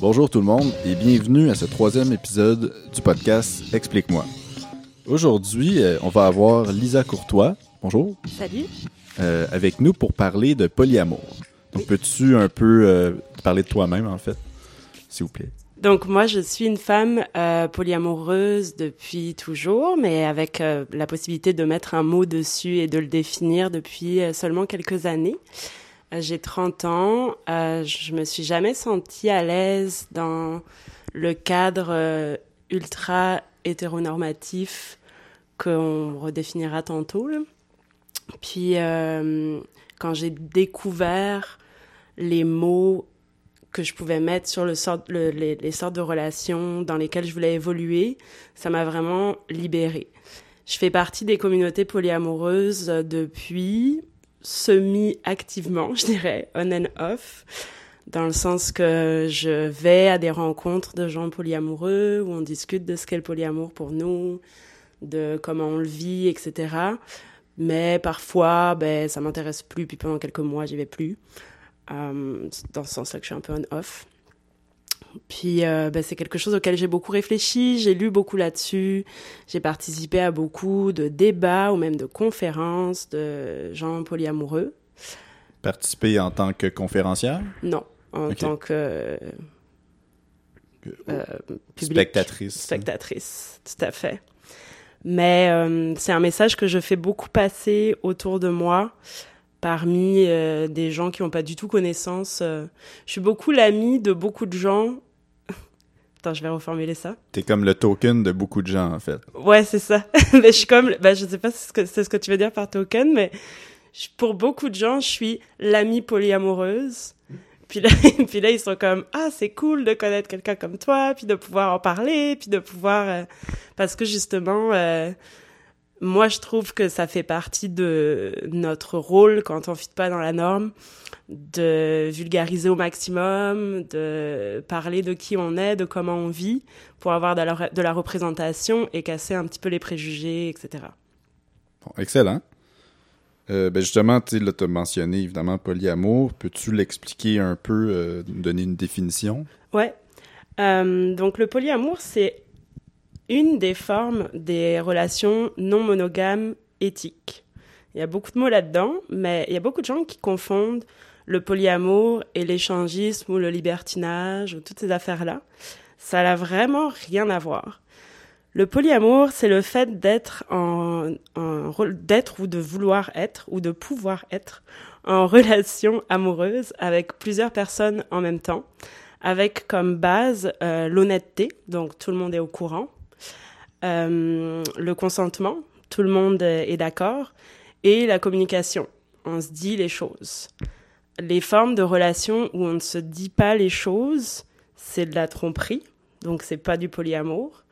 Bonjour tout le monde et bienvenue à ce troisième épisode du podcast Explique-moi. Aujourd'hui, euh, on va avoir Lisa Courtois. Bonjour. Salut. Euh, avec nous pour parler de polyamour. Donc, peux-tu un peu euh, parler de toi-même, en fait, s'il vous plaît? Donc moi, je suis une femme euh, polyamoureuse depuis toujours, mais avec la possibilité de mettre un mot dessus et de le définir depuis seulement quelques années. Euh, J'ai 30 ans, euh, je me suis jamais sentie à l'aise dans le cadre euh, ultra hétéronormatif qu'on redéfinira tantôt. Puis euh, quand j'ai découvert les mots que je pouvais mettre sur les, les sortes de relations dans lesquelles je voulais évoluer, ça m'a vraiment libérée. Je fais partie des communautés polyamoureuses euh, depuis semi-activement, je dirais, on and off, dans le sens que je vais à des rencontres de gens polyamoureux où on discute de ce qu'est le polyamour pour nous, de comment on le vit, etc. Mais parfois, ben, ça m'intéresse plus, puis pendant quelques mois, j'y vais plus. Euh, dans ce sens-là que je suis un peu on-off. Puis euh, ben, c'est quelque chose auquel j'ai beaucoup réfléchi, j'ai lu beaucoup là-dessus, j'ai participé à beaucoup de débats ou même de conférences de gens polyamoureux. Participer en tant que conférencière? Non, en tant que euh, public. Spectatrice. Spectatrice, tout à fait. Mais euh, c'est un message que je fais beaucoup passer autour de moi parmi euh, des gens qui n'ont pas du tout connaissance. euh. Je suis beaucoup l'amie de beaucoup de gens. Attends, je vais reformuler ça. T'es comme le token de beaucoup de gens, en fait. Ouais, c'est ça. mais je suis comme, bah, je sais pas si c'est ce que, c'est ce que tu veux dire par token, mais je- pour beaucoup de gens, je suis l'amie polyamoureuse. Puis là, puis là, ils sont comme, ah, c'est cool de connaître quelqu'un comme toi, puis de pouvoir en parler, puis de pouvoir, euh, parce que justement, euh, moi, je trouve que ça fait partie de notre rôle quand on fit pas dans la norme, de vulgariser au maximum, de parler de qui on est, de comment on vit, pour avoir de la, de la représentation et casser un petit peu les préjugés, etc. Bon, excellent. Euh, ben justement, tu t'as mentionné évidemment polyamour. Peux-tu l'expliquer un peu, euh, donner une définition? Ouais. Euh, donc le polyamour, c'est une des formes des relations non monogames éthiques. Il y a beaucoup de mots là-dedans, mais il y a beaucoup de gens qui confondent le polyamour et l'échangisme ou le libertinage ou toutes ces affaires-là. Ça n'a vraiment rien à voir. Le polyamour, c'est le fait d'être en, d'être ou de vouloir être ou de pouvoir être en relation amoureuse avec plusieurs personnes en même temps avec comme base euh, l'honnêteté, donc tout le monde est au courant, le consentement, tout le monde est d'accord, et la communication, on se dit les choses. Les formes de relations où on ne se dit pas les choses, c'est de la tromperie, donc c'est pas du polyamour.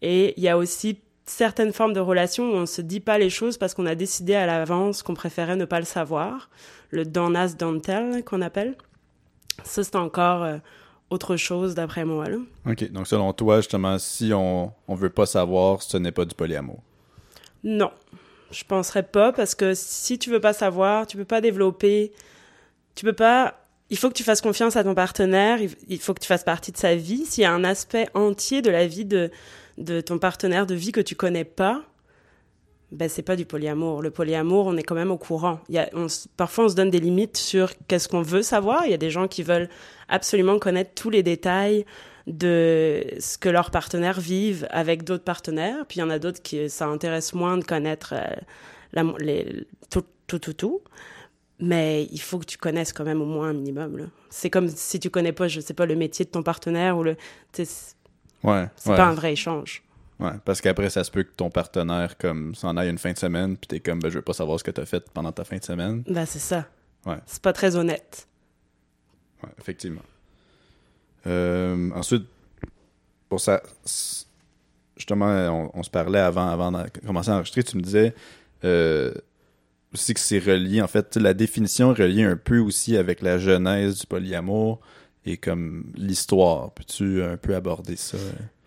Et il y a aussi certaines formes de relations où on ne se dit pas les choses parce qu'on a décidé à l'avance qu'on préférait ne pas le savoir, le don't ask, don't tell qu'on appelle. Ça, c'est encore euh, autre chose d'après moi. Là. OK. Donc, selon toi, justement, si on, on veut pas savoir, ce n'est pas du polyamour? Non, je penserais pas parce que si tu veux pas savoir, tu peux pas développer, tu peux pas. Il faut que tu fasses confiance à ton partenaire. il- Il faut que tu fasses partie de sa vie. S'il y a un aspect entier de la vie de de ton partenaire de vie que tu connais pas, ben c'est pas du polyamour. Le polyamour, on est quand même au courant. Il y a, on parfois, on se donne des limites sur qu'est-ce qu'on veut savoir. Il y a des gens qui veulent absolument connaître tous les détails de ce que leurs partenaires vivent avec d'autres partenaires. Puis il y en a d'autres qui ça intéresse moins de connaître euh, la, les, tout, tout, tout, tout. Mais il faut que tu connaisses quand même au moins un minimum. C'est comme si tu connais pas, je sais pas, le métier de ton partenaire ou le. C'est Ouais. c'est ouais. pas un vrai échange. Ouais, parce qu'après, ça se peut que ton partenaire, comme, s'en aille une fin de semaine, puis t'es comme, ben, je veux pas savoir ce que t'as fait pendant ta fin de semaine. Ben, c'est ça. Ouais. C'est pas très honnête. Ouais, effectivement. Euh, ensuite, pour ça, justement, on, on se parlait avant, avant de commencer à enregistrer, tu me disais euh, aussi que c'est relié, en fait, la définition est reliée un peu aussi avec la genèse du polyamour et comme l'histoire. Peux-tu un peu aborder ça?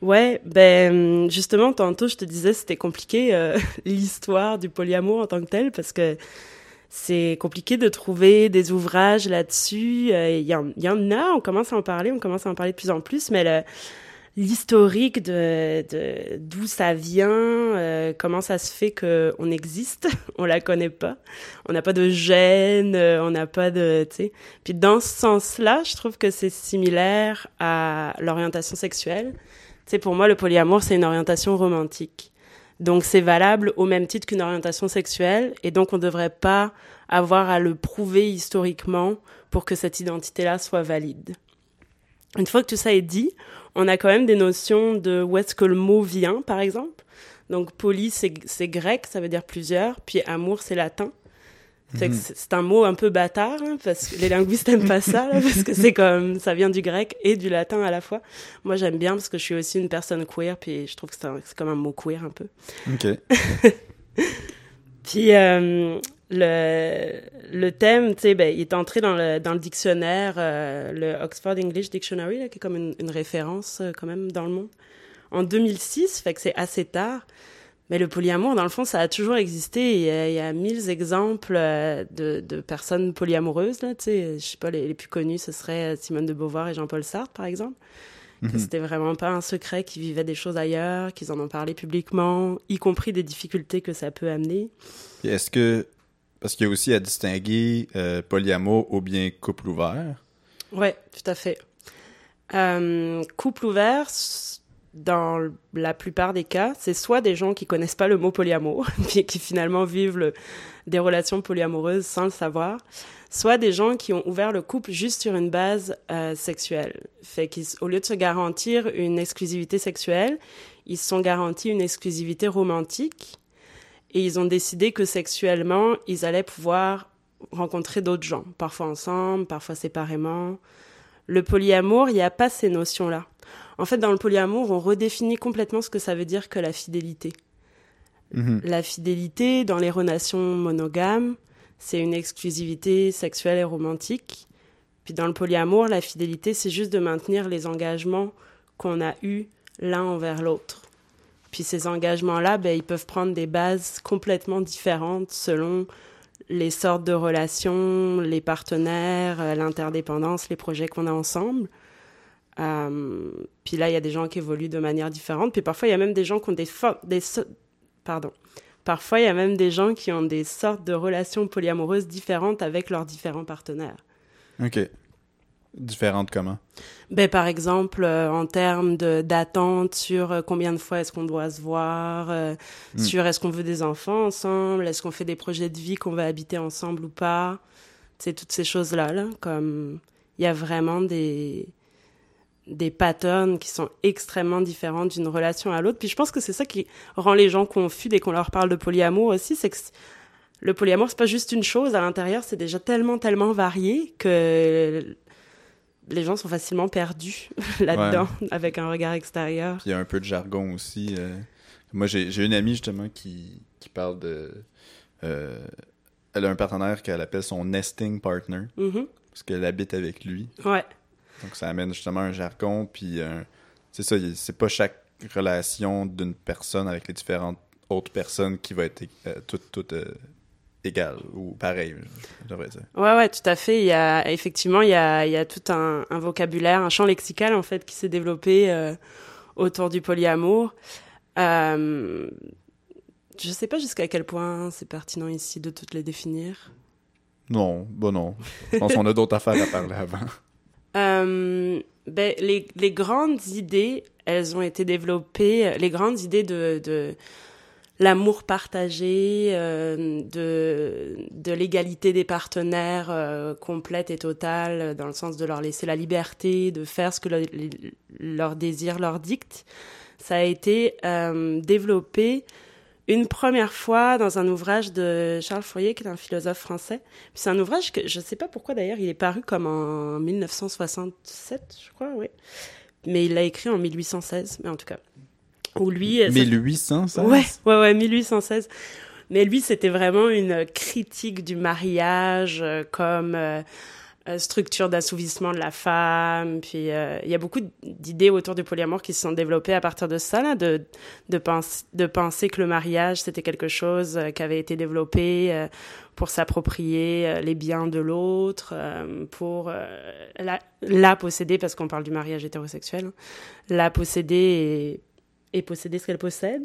Ouais, ben justement, tantôt je te disais c'était compliqué euh, l'histoire du polyamour en tant que tel parce que c'est compliqué de trouver des ouvrages là-dessus. Il y, en, y, en a, on commence à en parler, on commence à en parler de plus en plus, mais l'historique de d'où ça vient, euh, comment ça se fait que on existe, on la connaît pas, on n'a pas de gènes, euh, on n'a pas de, tu. Puis dans ce sens-là, je trouve que c'est similaire à l'orientation sexuelle. Sais, pour moi, le polyamour c'est une orientation romantique. Donc c'est valable au même titre qu'une orientation sexuelle, et donc on ne devrait pas avoir à le prouver historiquement pour que cette identité-là soit valide. Une fois que tout ça est dit, on a quand même des notions de où est-ce que le mot vient, par exemple. Donc, poly, c'est grec, ça veut dire plusieurs, puis amour, c'est latin. Mhm. C'est un mot un peu bâtard, hein, parce que les linguistes n'aiment pas ça, parce que c'est comme, ça vient du grec et du latin à la fois. Moi, j'aime bien parce que je suis aussi une personne queer, puis je trouve que c'est comme un mot queer un peu. Ok. puis, euh, le, le thème, tu sais, ben, il est entré dans le, dans le dictionnaire, euh, le Oxford English Dictionary, là, qui est comme une, une référence euh, quand même dans le monde, en 2006, fait que c'est assez tard. Mais le polyamour, dans le fond, ça a toujours existé. Il y a, il y a mille exemples euh, de, de personnes polyamoureuses. Là, je sais pas, les, les, plus connus, ce serait Simone de Beauvoir et Jean-Paul Sartre, par exemple. Mm C'était vraiment pas un secret qu'ils vivaient des choses ailleurs, qu'ils en ont parlé publiquement, y compris des difficultés que ça peut amener. Est-ce que parce qu'il y a aussi à distinguer euh, polyamour ou bien couple ouvert? Oui, tout à fait. Euh, couple ouvert, dans la plupart des cas, c'est soit des gens qui connaissent pas le mot polyamour, puis qui finalement vivent des relations polyamoureuses sans le savoir, soit des gens qui ont ouvert le couple juste sur une base euh, sexuelle. Fait qu'au lieu de se garantir une exclusivité sexuelle, ils se sont garantis une exclusivité romantique et ils ont décidé que sexuellement, ils allaient pouvoir rencontrer d'autres gens, parfois ensemble, parfois séparément. Le polyamour, il n'y a pas ces notions-là. En fait, dans le polyamour, on redéfinit complètement ce que ça veut dire que la fidélité. Mhm. La fidélité dans les relations monogames, c'est une exclusivité sexuelle et romantique. Puis dans le polyamour, la fidélité, c'est juste de maintenir les engagements qu'on a eus l'un envers l'autre. Puis ces engagements-là, ben, ils peuvent prendre des bases complètement différentes selon les sortes de relations, les partenaires, euh, l'interdépendance, les projets qu'on a ensemble. Euh, puis là, il y a des gens qui évoluent de manière différente. Puis parfois, il y a même des gens qui ont des, des pardon. Parfois, il y a même des gens qui ont des sortes de relations polyamoureuses différentes avec leurs différents partenaires. OK. Différentes comment? Ben, Par exemple, euh, en termes d'attente sur euh, combien de fois est-ce qu'on doit se voir, hmm. sur est-ce qu'on veut des enfants ensemble, est-ce qu'on fait des projets de vie qu'on va habiter ensemble ou pas. C'est toutes ces choses-là. Là, comme il y a vraiment des, des patterns qui sont extrêmement différents d'une relation à l'autre. Puis je pense que c'est ça qui rend les gens confus dès qu'on leur parle de polyamour aussi, c'est que le polyamour, c'est pas juste une chose. À l'intérieur, c'est déjà tellement, tellement varié que les gens sont facilement perdus là-dedans avec un regard extérieur. il y a un peu de jargon aussi. Euh. Moi, j'ai une amie justement qui, qui parle de. Euh, elle a un partenaire qu'elle appelle son nesting partner mm-hmm. parce qu'elle habite avec lui. Ouais. Donc ça amène justement un jargon. Puis c'est ça, c'est pas chaque relation d'une personne avec les différentes autres personnes qui va être euh, toute, toute égal ou pareil, je devrais dire. Ouais, ouais, tout à fait. Il y a, effectivement, il y a, il y a tout un, un, vocabulaire, un champ lexical, en fait, qui s'est développé euh, autour du polyamour. Euh, je sais pas jusqu'à quel point c'est pertinent ici de toutes les définir. Non, bon non. Je pense qu'on a d'autres affaires à parler avant. Euh, ben, les, les grandes idées, elles ont été développées, les grandes idées de, de l'amour partagé, euh, de, de l'égalité des partenaires euh, complète et totale, dans le sens de leur laisser la liberté de faire ce que le, leur désir leur dicte. Ça a été euh, développé une première fois dans un ouvrage de Charles Fourier, qui est un philosophe français. C'est un ouvrage que je ne sais pas pourquoi d'ailleurs, il est paru comme en 1967, je crois, oui. Mais il l'a écrit en 1816, mais en tout cas. Où lui, 1816 Ouais, ouais, ouais, 1816. Mais lui, c'était vraiment une critique du mariage euh, comme euh, euh, structure d'assouvissement de la femme. Puis euh, il y a beaucoup d'idées autour du polyamour qui se sont développées à partir de ça, là, de, de, penser que le mariage, c'était quelque chose qui avait été développé pour s'approprier les biens de l'autre, pour la, la, posséder, parce qu'on parle du mariage hétérosexuel, hein, la posséder et, et posséder ce qu'elle possède.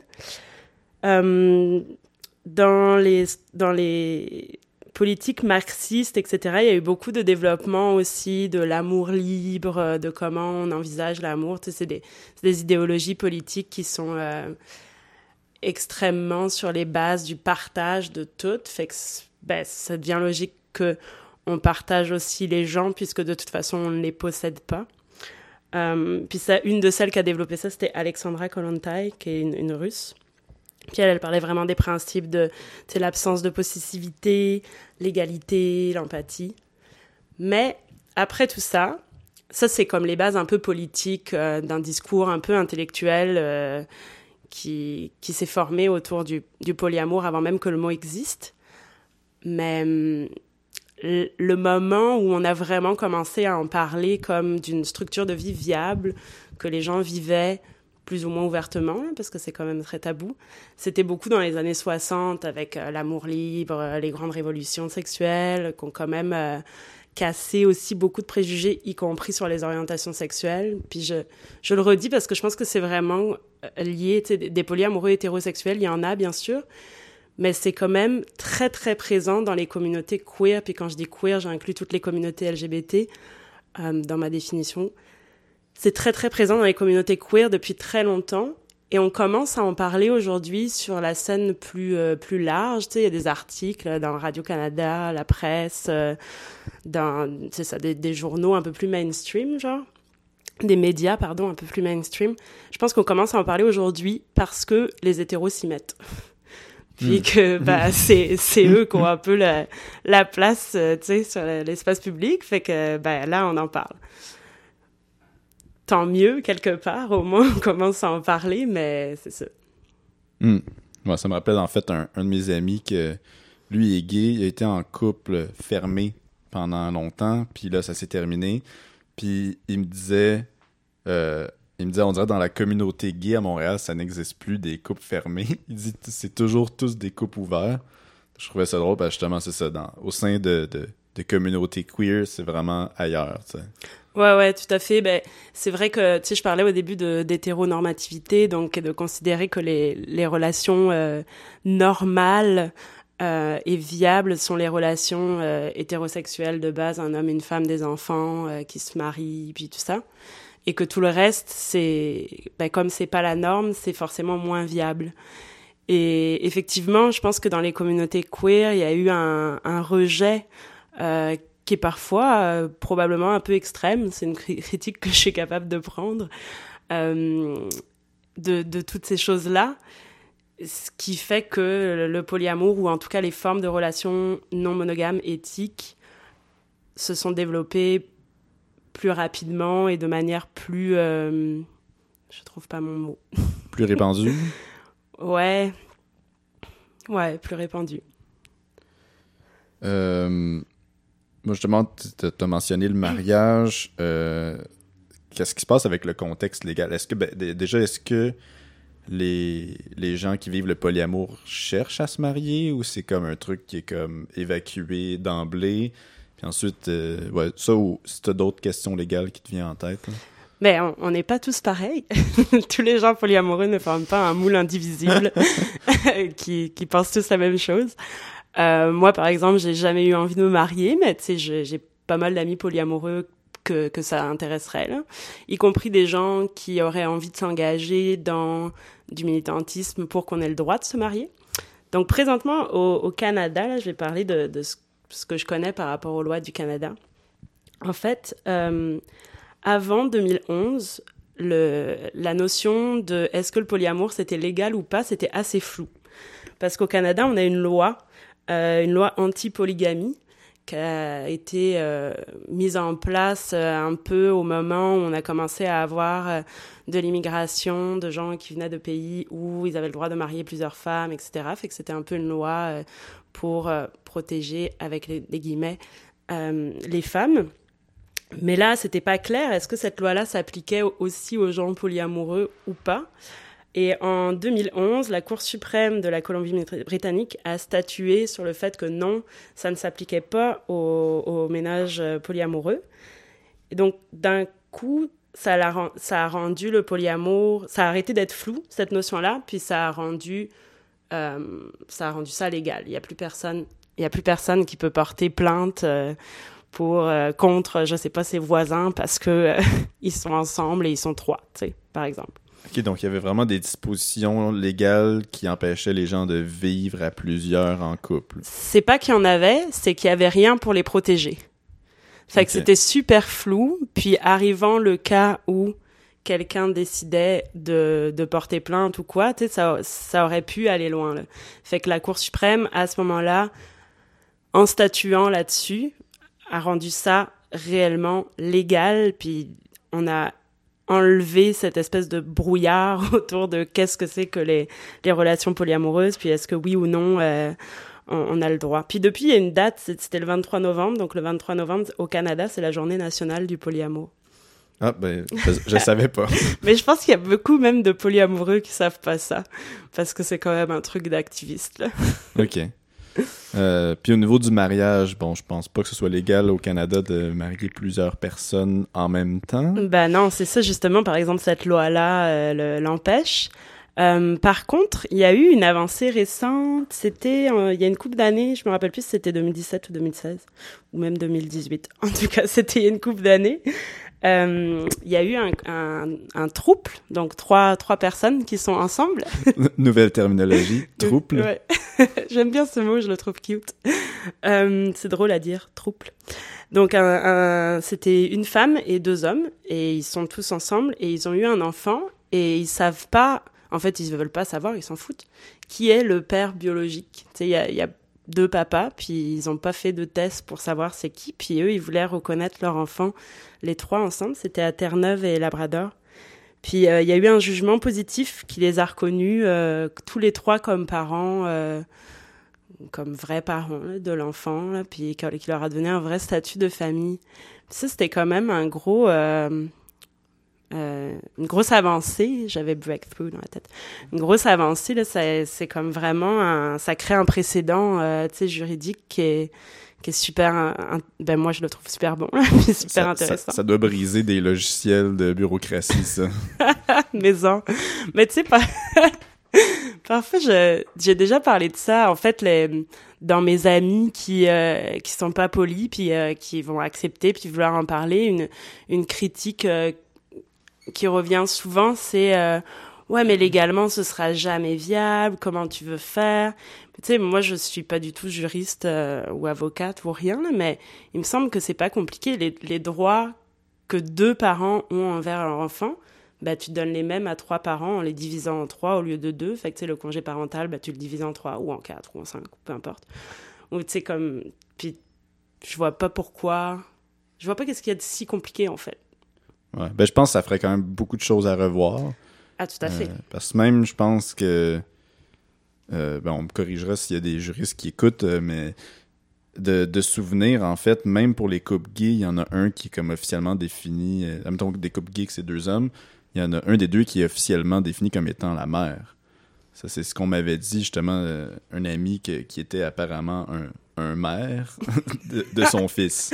dans les, dans les politique marxiste, etc., il y a eu beaucoup de développement aussi de l'amour libre, de comment on envisage l'amour. Tu sais, c'est des, des, idéologies politiques qui sont euh, extrêmement sur les bases du partage de tout. Fait que ben, ça devient logique que on partage aussi les gens puisque de toute façon on ne les possède pas. Euh, puis ça, une de celles qui a développé ça, c'était Alexandra Kolontai, qui est une, une russe. Elle parlait vraiment des principes de l'absence de possessivité, l'égalité, l'empathie. Mais après tout ça, ça c'est comme les bases un peu politiques euh, d'un discours un peu intellectuel euh, qui, qui s'est formé autour du, du, polyamour avant même que le mot existe. Mais hum, le moment où on a vraiment commencé à en parler comme d'une structure de vie viable, que les gens vivaient plus ou moins ouvertement, parce que c'est quand même très tabou. C'était beaucoup dans les années 60 avec euh, l'amour libre, euh, les grandes révolutions sexuelles, qui ont quand même euh, cassé aussi beaucoup de préjugés, y compris sur les orientations sexuelles. Puis je, je le redis parce que je pense que c'est vraiment lié, des polyamoureux hétérosexuels, il y en a bien sûr, mais c'est quand même très très présent dans les communautés queer. Puis quand je dis queer, j'inclus toutes les communautés LGBT dans ma définition c'est très très présent dans les communautés queer depuis très longtemps. Et on commence à en parler aujourd'hui sur la scène plus euh, plus large. Tu sais, il y a des articles dans Radio Canada, la presse, euh, dans c'est ça, des, des, journaux un peu plus mainstream, genre des médias, pardon, un peu plus mainstream. Je pense qu'on commence à en parler aujourd'hui parce que les hétéros s'y mettent. Puis hmm. que bah c'est c'est eux qui ont un peu la, la place, euh, tu sais, sur l'espace public. Fait que bah là on en parle tant mieux quelque part, au moins on commence à en parler, mais c'est ça. Hmm. ça me rappelle en fait un, de mes amis que lui est gay, il a été en couple fermé pendant longtemps, puis là ça s'est terminé, puis il me disait, euh, il me disait, on dirait dans la communauté gay à Montréal, ça n'existe plus des couples fermés. Il dit, c'est toujours tous des couples ouverts. Je trouvais ça drôle parce que justement, c'est ça. Dans, au sein de, de, communautés queer, c'est vraiment ailleurs. sais. Ouais, ouais, tout à fait. Ben, c'est vrai que, tu sais, je parlais au début d'hétéronormativité, donc de considérer que les, les relations euh, normales euh, et viables sont les relations euh, hétérosexuelles de base, un homme, une femme, des enfants euh, qui se marient, puis tout ça. Et que tout le reste, c'est, ben, comme c'est pas la norme, c'est forcément moins viable. Et effectivement, je pense que dans les communautés queer, il y a eu un, un rejet euh, qui est parfois euh, probablement un peu extrême, c'est une critique que je suis capable de prendre, euh, de, de, toutes ces choses-là, ce qui fait que le polyamour, ou en tout cas les formes de relations non monogames éthiques, se sont développées plus rapidement et de manière plus... Euh, je trouve pas mon mot. Plus répandue Ouais. Ouais, plus répandue. Euh, moi, justement, tu as mentionné le mariage. Euh, qu'est-ce qui se passe avec le contexte légal? Est-ce que, ben, déjà, est-ce que les, les gens qui vivent le polyamour cherchent à se marier ou c'est comme un truc qui est comme évacué d'emblée? Puis ensuite, euh, ouais, ça ou si tu as d'autres questions légales qui te viennent en tête? Mais ben, on n'est pas tous pareils. tous les gens polyamoureux ne forment pas un moule indivisible qui, qui pensent tous la même chose. Euh, moi, par exemple, j'ai jamais eu envie de me marier, mais tu sais, j'ai pas mal d'amis polyamoureux que, ça intéresserait, là. y compris des gens qui auraient envie de s'engager dans du militantisme pour qu'on ait le droit de se marier. Donc, présentement, au, Canada, là, je vais parler de, ce, ce, que je connais par rapport aux lois du Canada. En fait, euh, avant 2011, le, la notion de est-ce que le polyamour c'était légal ou pas, c'était assez flou. Parce qu'au Canada, on a une loi une loi anti-polygamie qui a été euh, mise en place euh, un peu au moment où on a commencé à avoir de l'immigration, de gens qui venaient de pays où ils avaient le droit de marier plusieurs femmes, etc. Fait que c'était un peu une loi pour protéger, avec les, guillemets, les femmes. Mais là, c'était pas clair. Est-ce que cette loi-là s'appliquait aussi aux gens polyamoureux ou pas? Et en 2011, la Cour suprême de la Colombie-Britannique a statué sur le fait que non, ça ne s'appliquait pas aux, ménages polyamoureux. Et donc, d'un coup, ça, a, rendu le polyamour, ça a arrêté d'être flou, cette notion-là, puis ça a rendu, euh, ça légal. Il n'y a plus personne, a plus personne qui peut porter plainte euh, pour euh, contre, je sais pas, ses voisins parce que ils sont ensemble et ils sont trois, tu sais, par exemple. Ok, donc il y avait vraiment des dispositions légales qui empêchaient les gens de vivre à plusieurs en couple. C'est pas qu'il y en avait, c'est qu'il y avait rien pour les protéger. Fait que c'était super flou. Puis arrivant le cas où quelqu'un décidait de, de porter plainte ou quoi, tu sais, ça, ça aurait pu aller loin. Là. Fait que la Cour suprême, à ce moment-là, en statuant là-dessus, a rendu ça réellement légal. Puis on a enlevé cette espèce de brouillard autour de qu'est-ce que c'est que les, les relations polyamoureuses, puis est-ce que oui ou non euh, on, a le droit. Puis depuis, il y a une date, c'était le 23 novembre. Donc le 23 novembre, au Canada, c'est la journée nationale du polyamour. Ah, ben, je, ne savais pas. Mais je pense qu'il y a beaucoup même de polyamoureux qui savent pas ça. Parce que c'est quand même un truc d'activiste, OK. Euh, puis au niveau du mariage, bon, je pense pas que ce soit légal au Canada de marier plusieurs personnes en même temps. Ben non, c'est ça justement. Par exemple, cette loi-là euh, l'empêche. Euh, par contre, il y a eu une avancée récente. C'était il y a une couple d'années. Je me rappelle plus si c'était 2017 ou 2016 ou même 2018. En tout cas, c'était une couple d'années. Il y a eu un, un, un, trouble, donc trois trois personnes qui sont ensemble. Nouvelle terminologie, trouble. J'aime bien ce mot, je le trouve cute. Euh, c'est drôle à dire, trouble. Donc un, c'était une femme et deux hommes et ils sont tous ensemble et ils ont eu un enfant et ils savent pas en fait, ils veulent pas savoir, ils s'en foutent. Qui est le père biologique il y a, y a, deux papas, puis ils n'ont pas fait de test pour savoir c'est qui. Puis eux, ils voulaient reconnaître leur enfant, les trois ensemble. C'était à Terre-Neuve et Labrador. Puis euh, il y a eu un jugement positif qui les a reconnus euh, tous les trois comme parents, euh, comme vrais parents de l'enfant, puis qui leur a donné un vrai statut de famille. Puis ça, c'était quand même un gros euh, une grosse avancée. J'avais breakthrough dans la tête. Une grosse avancée là, c'est comme vraiment un, ça crée un précédent, euh, tu sais, juridique qui est qui est super, ben moi je le trouve super bon, super intéressant. Ça, doit briser des logiciels de bureaucratie, ça. Maison. Mais tu sais, pas... parfois j'ai déjà parlé de ça. En fait, les, dans mes amis qui euh, qui sont pas polis, puis euh, qui vont accepter, puis vouloir en parler, une une critique euh, qui revient souvent, c'est euh, ouais, mais légalement, ce sera jamais viable. Comment tu veux faire? Tu sais, moi, je suis pas du tout juriste euh, ou avocate ou rien, mais il me semble que c'est pas compliqué. Les, les, droits que deux parents ont envers leur enfant, bah, tu donnes les mêmes à trois parents en les divisant en trois au lieu de deux. Fait que, tu sais, le congé parental, bah, tu le divises en trois ou en quatre ou en cinq, peu importe. Ou, tu sais, comme... Puis, je vois pas pourquoi... Je vois pas qu'est-ce qu'il y a de si compliqué, en fait. Ouais. Ben, je pense que ça ferait quand même beaucoup de choses à revoir. Ah, tout à fait. Euh, parce que même, je pense que. Euh, ben, on me corrigera s'il y a des juristes qui écoutent, euh, mais de, de souvenirs, en fait, même pour les couples gays, il y en a un qui est comme officiellement défini. Euh, mettons des couples gays, c'est deux hommes. Il y en a un des deux qui est officiellement défini comme étant la mère. Ça, c'est ce qu'on m'avait dit, justement, un ami qui était apparemment un, un maire de, de son fils.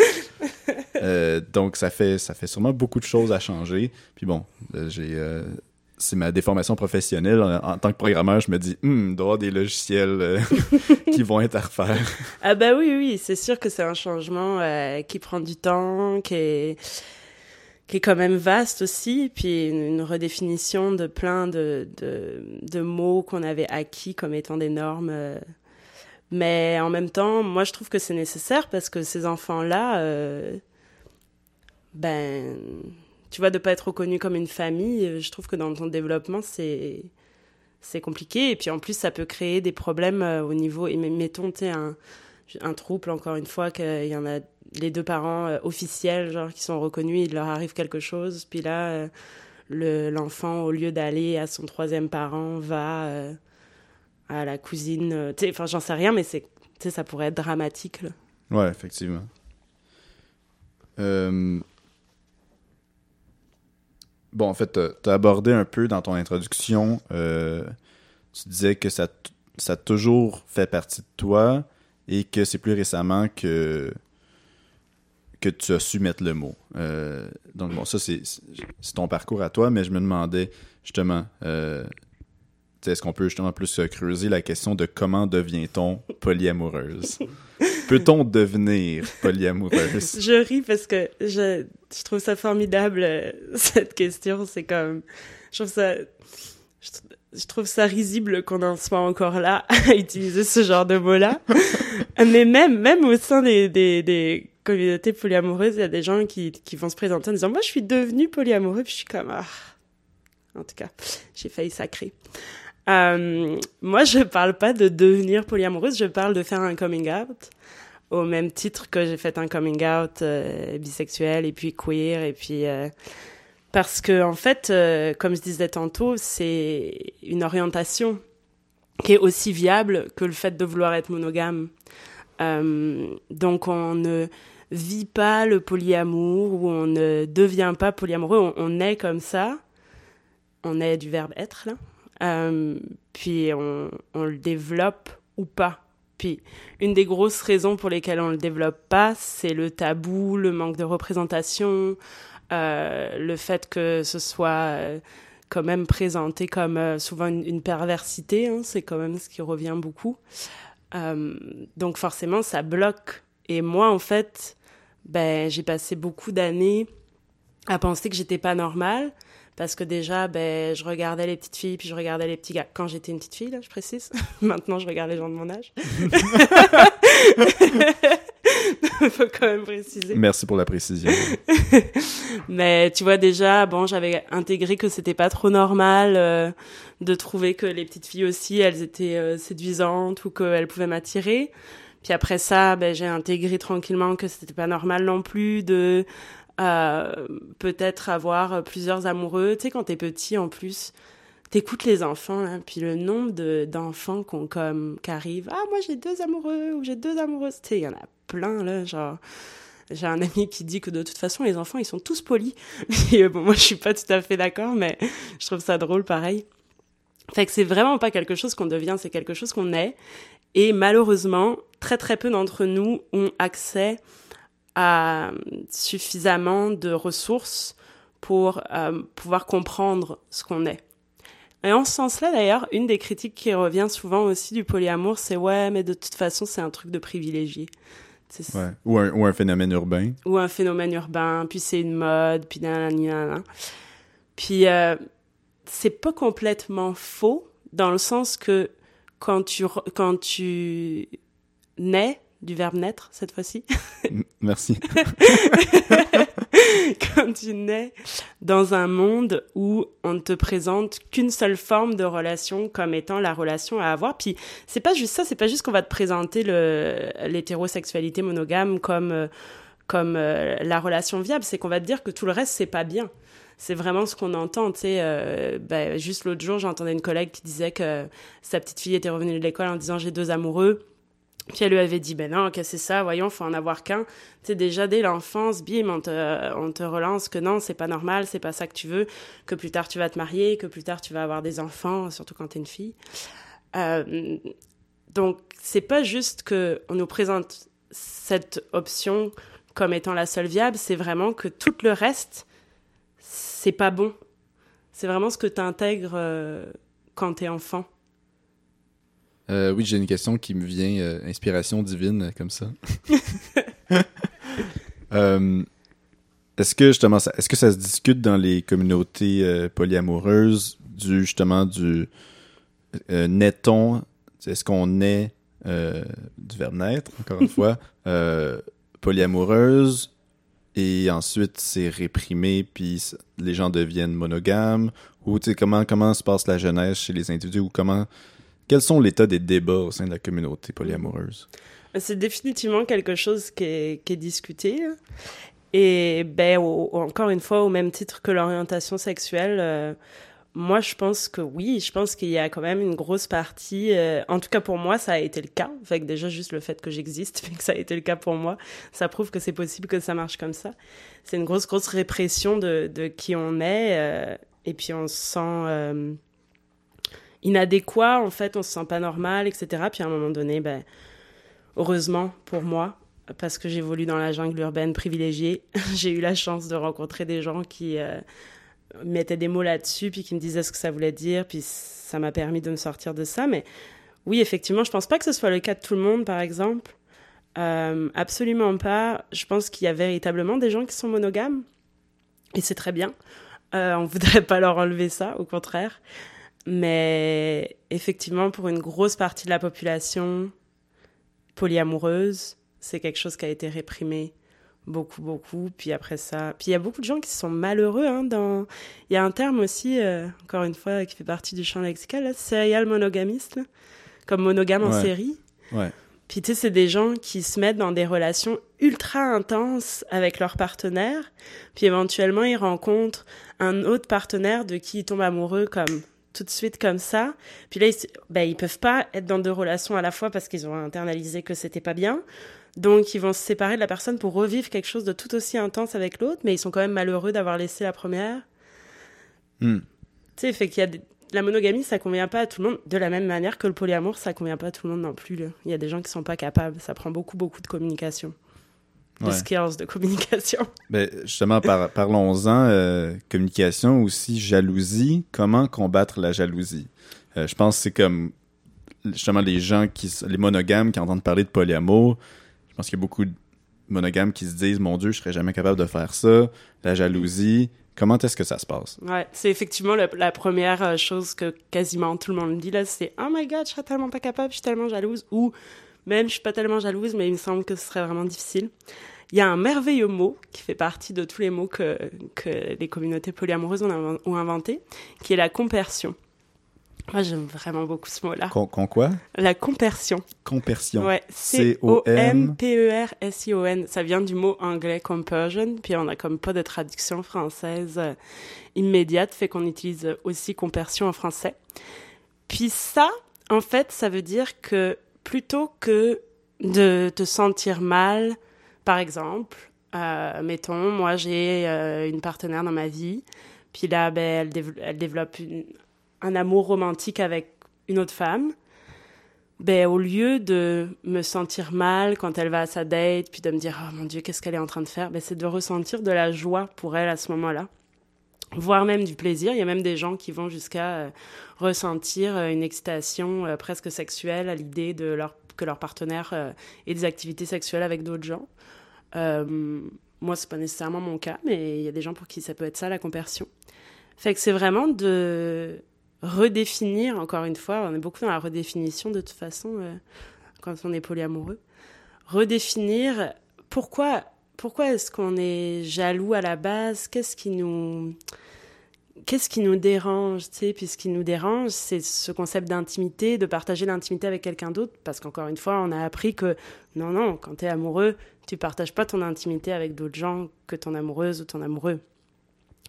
Euh, donc, ça fait, ça fait sûrement beaucoup de choses à changer. Puis bon, euh, j'ai. Euh, c'est ma déformation professionnelle. En, tant que programmeur, je me dis, hum, il doit y avoir des logiciels qui vont être à refaire. Ah, bah oui, oui, c'est sûr que c'est un changement qui prend du temps, qui est, qui est quand même vaste aussi, puis une, redéfinition de plein de, de, de mots qu'on avait acquis comme étant des normes. mais en même temps, moi, je trouve que c'est nécessaire parce que ces enfants-là, ben, tu vois, de pas être reconnu comme une famille, euh, je trouve que dans ton développement, c'est c'est compliqué. Et puis en plus, ça peut créer des problèmes euh, au niveau. Et mettons, tu un, un trouble, encore une fois, qu'il y en a les deux parents euh, officiels, genre, qui sont reconnus, il leur arrive quelque chose. Puis là, l'enfant, au lieu d'aller à son troisième parent, va à la cousine. enfin, j'en sais rien, mais ça pourrait être dramatique. Là. Ouais, effectivement. Euh, bon, en fait, tu as abordé un peu dans ton introduction, euh, tu disais que ça, ça a toujours fait partie de toi et que c'est plus récemment que, que tu as su mettre le mot. Euh, donc, bon, ça, c'est ton parcours à toi, mais je me demandais justement, est-ce qu'on peut justement plus creuser la question de comment devient-on polyamoureuse? Peut-on devenir polyamoureuse? je ris parce que je, je trouve ça formidable, euh, cette question. C'est comme. Je trouve ça. Je, trouve ça risible qu'on en soit encore là à utiliser ce genre de mots-là. Mais même, même au sein des, des, des communautés polyamoureuses, il y a des gens qui, qui vont se présenter en disant Moi, je suis devenue polyamoureux. Puis je suis comme. Ah. En tout cas, j'ai failli sacrer. Euh, moi, je parle pas de devenir polyamoureuse, je parle de faire un coming out au même titre que j'ai fait un coming out euh, bisexuel et puis queer et puis euh, parce que en fait, euh, comme je disais tantôt, c'est une orientation qui est aussi viable que le fait de vouloir être monogame. donc on ne vit pas le polyamour ou on ne devient pas polyamoureux, on, on est comme ça. On est du verbe être là. Euh, puis on, on, le développe ou pas. Puis une des grosses raisons pour lesquelles on le développe pas, c'est le tabou, le manque de représentation, euh, le fait que ce soit euh, quand même présenté comme euh, souvent une, une perversité, hein, c'est quand même ce qui revient beaucoup. Euh, donc forcément, ça bloque. Et moi, en fait, ben, j'ai passé beaucoup d'années à penser que j'étais pas normale parce que déjà, ben, je regardais les petites filles, puis je regardais les petits gars. Quand j'étais une petite fille, là, je précise. Maintenant, je regarde les gens de mon âge. Faut quand même préciser. Merci pour la précision. Mais tu vois déjà, bon, j'avais intégré que c'était pas trop normal euh, de trouver que les petites filles aussi, elles étaient euh, séduisantes ou qu'elles pouvaient m'attirer. Puis après ça, ben, j'ai intégré tranquillement que c'était pas normal non plus de euh, peut-être avoir plusieurs amoureux. Tu sais, quand t'es petit, en plus, t'écoutes les enfants, hein, puis le nombre d'enfants qu'on comme qui arrivent. Ah, moi j'ai deux amoureux ou j'ai deux amoureuses. Tu sais, il y en a plein là, genre. J'ai un ami qui dit que de toute façon les enfants ils sont tous polis. Et bon, moi je suis pas tout à fait d'accord, mais je trouve ça drôle pareil. Fait que c'est vraiment pas quelque chose qu'on devient, c'est quelque chose qu'on est. Et malheureusement, très très peu d'entre nous ont accès à suffisamment de ressources pour euh, pouvoir comprendre ce qu'on est. Et en ce sens-là, d'ailleurs, une des critiques qui revient souvent aussi du polyamour, c'est ouais, mais de toute façon, c'est un truc de privilégié. Ouais. Ou, un, ou un phénomène urbain. Ou un phénomène urbain, puis c'est une mode, puis nanana. Puis euh, c'est pas complètement faux, dans le sens que quand tu, quand tu nais, du verbe naître cette fois-ci. Merci. Quand tu nais dans un monde où on ne te présente qu'une seule forme de relation comme étant la relation à avoir, puis c'est pas juste ça, c'est pas juste qu'on va te présenter l'hétérosexualité monogame comme euh, comme euh, la relation viable, c'est qu'on va te dire que tout le reste c'est pas bien c'est vraiment ce qu'on entend. Tu sais, euh, ben, juste l'autre jour, j'entendais une collègue qui disait que sa petite fille était revenue de l'école en disant j'ai deux amoureux. Puis elle lui avait dit, ben non, que c'est ça, voyons, faut en avoir qu'un. Tu sais, déjà dès l'enfance, bim, on te, on te relance que non, c'est pas normal, c'est pas ça que tu veux, que plus tard tu vas te marier, que plus tard tu vas avoir des enfants, surtout quand t'es une fille. Euh, donc, c'est pas juste que on nous présente cette option comme étant la seule viable, c'est vraiment que tout le reste, c'est pas bon. C'est vraiment ce que tu intègres euh, quand t'es enfant. Euh, oui, j'ai une question qui me vient, euh, inspiration divine, euh, comme ça. est-ce que justement, ça, est-ce que ça se discute dans les communautés polyamoureuses du justement du naît-on Est-ce qu'on est du verbe naître encore une fois polyamoureuse et ensuite c'est réprimé puis les gens deviennent monogames? Ou tu sais comment comment se passe la jeunesse chez les individus ou comment quels sont l'état des débats au sein de la communauté polyamoureuse? C'est définitivement quelque chose qui est, discuté. Et ben, encore une fois, au même titre que l'orientation sexuelle, euh, moi, je pense que oui. Je pense qu'il y a quand même une grosse partie. Euh, en tout cas, pour moi, ça a été le cas. Fait que déjà, juste le fait que j'existe fait que ça a été le cas pour moi. Ça prouve que c'est possible que ça marche comme ça. C'est une grosse, grosse répression de, de qui on est. Euh, et puis, on se sent euh, inadéquat. En fait, on se sent pas normal, etc. Puis, à un moment donné, ben, heureusement pour moi, parce que j'évolue dans la jungle urbaine privilégiée, j'ai eu la chance de rencontrer des gens qui mettait des mots là-dessus, puis qui me disait ce que ça voulait dire, puis ça m'a permis de me sortir de ça. Mais oui, effectivement, je pense pas que ce soit le cas de tout le monde, par exemple. Euh, absolument pas. Je pense qu'il y a véritablement des gens qui sont monogames, et c'est très bien. Euh, on voudrait pas leur enlever ça, au contraire. Mais effectivement, pour une grosse partie de la population polyamoureuse, c'est quelque chose qui a été réprimé beaucoup beaucoup. Puis après ça puis il y a beaucoup de gens qui sont malheureux hein, dans il y a un terme aussi euh, encore une fois qui fait partie du champ lexical là, serial monogamiste comme monogame en série. Ouais. Puis tu sais c'est des gens qui se mettent dans des relations ultra intenses avec leur partenaire. Puis éventuellement ils rencontrent un autre partenaire de qui ils tombent amoureux comme tout de suite comme ça. Puis là, ils, ben, ils peuvent pas être dans deux relations à la fois parce qu'ils ont internalisé que c'était pas bien. Donc, ils vont se séparer de la personne pour revivre quelque chose de tout aussi intense avec l'autre, mais ils sont quand même malheureux d'avoir laissé la première. Hmm. Tu sais, fait qu'il y a la monogamie, ça convient pas à tout le monde, de la même manière que le polyamour, ça convient pas à tout le monde non plus. Il y a des gens qui sont pas capables. Ça prend beaucoup, beaucoup de communication. De skills de communication. Ben, justement, parlons-en. Euh, communication aussi, jalousie. Comment combattre la jalousie? Euh, je pense que c'est comme justement les gens qui les monogames qui entendent parler de polyamour je pense qu'il y a beaucoup de monogames qui se disent Mon Dieu, je serais jamais capable de faire ça. La jalousie. Comment est-ce que ça se passe? Ouais, c'est effectivement la, première euh, chose que quasiment tout le monde dit là, c'est Oh my god, je serais tellement pas capable, je suis tellement jalouse. Ou même, je suis pas tellement jalouse, mais il me semble que ce serait vraiment difficile. Il y a un merveilleux mot qui fait partie de tous les mots que, que les communautés polyamoureuses ont inventé, qui est la compersion. Moi, j'aime vraiment beaucoup ce mot-là. Con, quoi? La compersion. Compersion. Ouais. C-O-M-P-E-R-S-I-O-N. Ça vient du mot anglais compersion, puis on a comme pas de traduction française euh, immédiate, fait qu'on utilise aussi compersion en français. Puis ça, en fait, ça veut dire que plutôt que de te sentir mal, par exemple, euh, mettons, moi j'ai euh, une partenaire dans ma vie, puis là, ben, elle, développe un amour romantique avec une autre femme, ben, au lieu de me sentir mal quand elle va à sa date, puis de me dire, oh mon Dieu, qu'est-ce qu'elle est en train de faire, ben, c'est de ressentir de la joie pour elle à ce moment-là, voire même du plaisir. Il y a même des gens qui vont jusqu'à euh, ressentir euh, une excitation euh, presque sexuelle à l'idée de leur, que leur partenaire ait des activités sexuelles avec d'autres gens. moi, c'est pas nécessairement mon cas, mais il y a des gens pour qui ça peut être ça, la conversion. Fait que c'est vraiment de redéfinir, encore une fois, on est beaucoup dans la redéfinition de toute façon quand on est polyamoureux, redéfinir pourquoi, pourquoi est-ce qu'on est jaloux à la base, qu'est-ce qui nous qu'est-ce qui nous dérange, tu sais, puis ce qui nous dérange, c'est ce concept d'intimité, de partager l'intimité avec quelqu'un d'autre, parce qu'encore une fois, on a appris que non, non, quand tu es amoureux, tu partages pas ton intimité avec d'autres gens que ton amoureuse ou ton amoureux.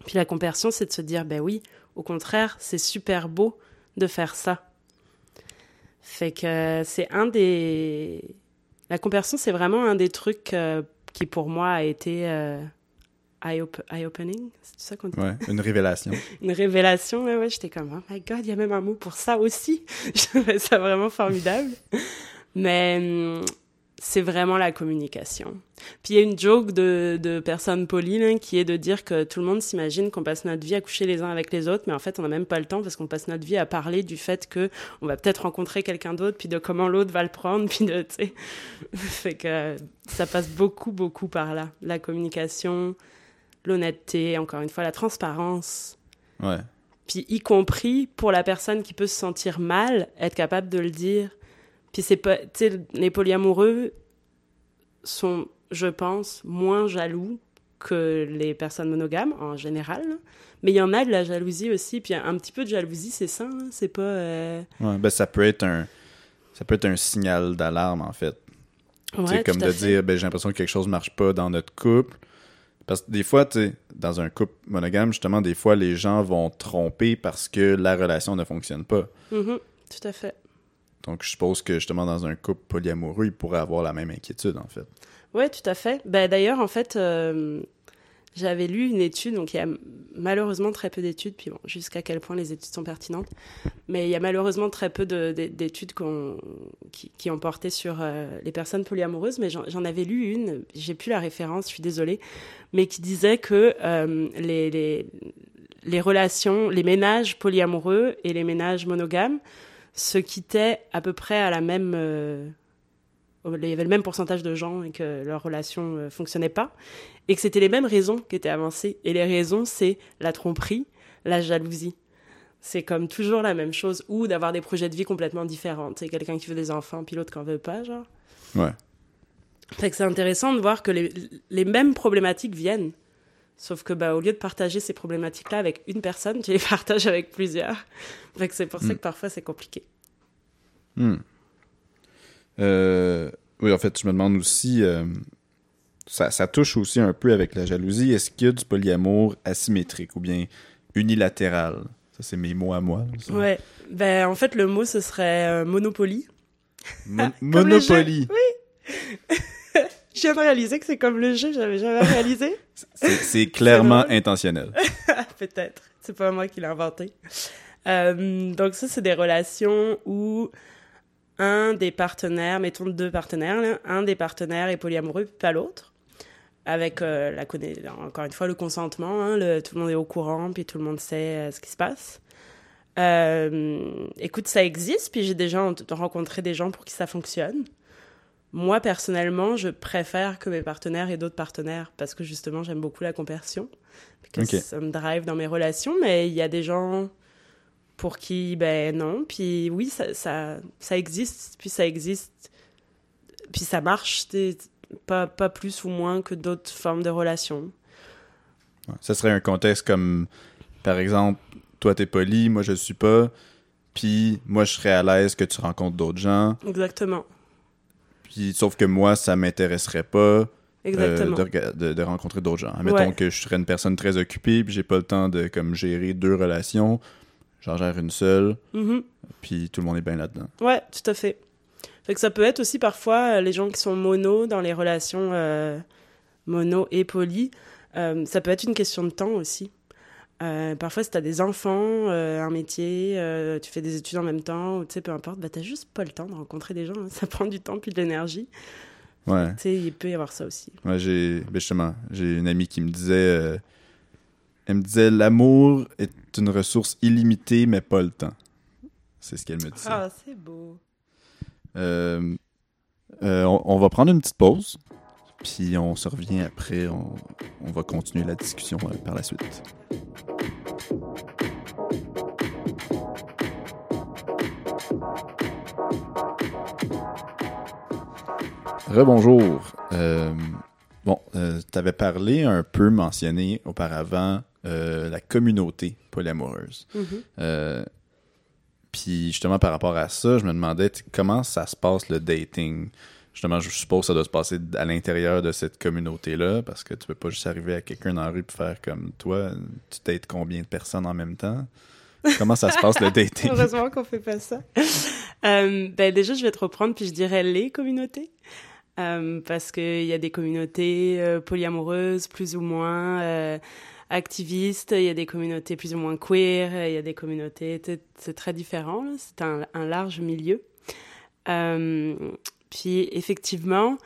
Puis la compersion, c'est de se dire, ben oui, au contraire, c'est super beau de faire ça. Fait que c'est un des... La compersion, c'est vraiment un des trucs euh, qui pour moi a été euh, eye-opening, c'est ça qu'on dit? Ouais, une révélation. une révélation, ouais, ouais, j'étais comme, oh my god, il y a même un mot pour ça aussi. Je trouvais ça vraiment formidable. Mais hum, c'est vraiment la communication. Puis il y a une joke de, de personnes polies qui est de dire que tout le monde s'imagine qu'on passe notre vie à coucher les uns avec les autres, mais en fait on n'a même pas le temps parce qu'on passe notre vie à parler du fait que on va peut-être rencontrer quelqu'un d'autre, puis de comment l'autre va le prendre, puis de, tu sais, fait que ça passe beaucoup, beaucoup par là. La communication, l'honnêteté, encore une fois, la transparence. Ouais. Puis y compris pour la personne qui peut se sentir mal, être capable de le dire puis c'est pas, tu sais, les polyamoureux sont, je pense, moins jaloux que les personnes monogames en général. Mais il y en a de la jalousie aussi, puis un petit peu de jalousie, c'est ça, hein. c'est pas. Euh, ouais, ben ça peut être un, ça peut être un signal d'alarme en fait. Ouais, comme de dire, ben j'ai l'impression que quelque chose marche pas dans notre couple. Parce que des fois, tu dans un couple monogame, justement, des fois, les gens vont tromper parce que la relation ne fonctionne pas. Mhm, tout à fait. Donc, je suppose que justement, dans un couple polyamoureux, il pourrait avoir la même inquiétude, en fait. Ouais, tout à fait. Ben, D'ailleurs, en fait, euh, j'avais lu une étude, donc il y a malheureusement très peu d'études, puis bon, jusqu'à quel point les études sont pertinentes, mais il y a malheureusement très peu d'études qui, ont porté sur euh, les personnes polyamoureuses, mais j'en avais lu une, j'ai plus la référence, je suis désolée, mais qui disait que euh, les relations, les ménages polyamoureux et les ménages monogames se quittaient à peu près à la même euh, il y avait le même pourcentage de gens et que leur relation ne euh, fonctionnait pas, et que c'était les mêmes raisons qui étaient avancées. Et les raisons, c'est la tromperie, la jalousie. C'est comme toujours la même chose, ou d'avoir des projets de vie complètement différents. C'est quelqu'un qui veut des enfants, puis l'autre qui n'en veut pas, genre. Ouais. Fait que c'est intéressant de voir que les, les, mêmes problématiques viennent. Sauf que, bah, au lieu de partager ces problématiques-là avec une personne, tu les partages avec plusieurs. C'est pour ça hmm. que parfois c'est compliqué. Hmm. Euh, oui, en fait, je me demande aussi, euh, ça, ça, touche aussi un peu avec la jalousie. Est-ce qu'il y a du polyamour asymétrique ou bien unilatéral? Ça, c'est mes mots à moi. Ouais. Ben, en fait, le mot, ce serait euh, monopoly. monopoly. Oui. Je viens de réaliser que c'est comme le jeu, j'avais jamais réalisé. c'est clairement intentionnel. Peut-être. C'est pas moi qui l'ai inventé. donc ça, c'est des relations où un des partenaires, mettons deux partenaires, un des partenaires est polyamoureux, pas l'autre, avec euh, la encore une fois le consentement, hein, le, tout le monde est au courant, puis tout le monde sait euh, ce qui se passe. Euh, écoute, ça existe, puis j'ai déjà rencontré des gens pour qui ça fonctionne. Moi, personnellement, je préfère que mes partenaires aient d'autres partenaires parce que justement, j'aime beaucoup la conversion, que ça me drive dans mes relations, mais il y a des gens pour qui, ben non. Puis oui, ça, ça, ça existe, puis ça existe, puis ça marche, pas, pas plus ou moins que d'autres formes de relations. Ça serait un contexte comme, par exemple, toi t'es poli, moi je suis pas, puis moi je serais à l'aise que tu rencontres d'autres gens. Exactement. Puis sauf que moi, ça m'intéresserait pas. Euh, de, de, rencontrer d'autres gens. Mettons que je serais une personne très occupée, puis j'ai pas le temps de comme gérer deux relations j'en gère une seule, mm-hmm. puis tout le monde est bien là-dedans. Ouais, tout à fait. Fait que ça peut être aussi parfois euh, les gens qui sont mono dans les relations euh, mono et poly. Euh, ça peut être une question de temps aussi. Parfois, si tu as des enfants, un métier, tu fais des études en même temps, ou tu sais, peu importe, bah, tu juste pas le temps de rencontrer des gens. Hein. Ça prend du temps puis de l'énergie. Ouais. Tu sais, il peut y avoir ça aussi. Ouais, j'ai, ben, justement, j'ai une amie qui me disait elle me disait l'amour est une ressource illimitée, mais pas le temps. C'est ce qu'elle me disait. Ah, c'est beau. Euh, euh, on, va prendre une petite pause, puis on se revient après. On, on va continuer la discussion euh, par la suite. Rebonjour. bon, tu avais parlé un peu, mentionné auparavant, euh, la communauté polyamoureuse. Mm-hmm. Euh, puis justement, par rapport à ça, je me demandais comment ça se passe le dating? Justement, je suppose que ça doit se passer à l'intérieur de cette communauté-là, parce que tu peux pas juste arriver à quelqu'un dans la rue et faire comme toi, tu dates combien de personnes en même temps? Comment ça se passe le dating? Heureusement qu'on fait pas ça. Euh, ben déjà, je vais te reprendre, puis je dirais les communautés. parce qu'il y a des communautés polyamoureuses, plus ou moins activistes, il y a des communautés plus ou moins queer, il y a des communautés, c'est très différent, c'est un, large milieu. Euh, puis effectivement,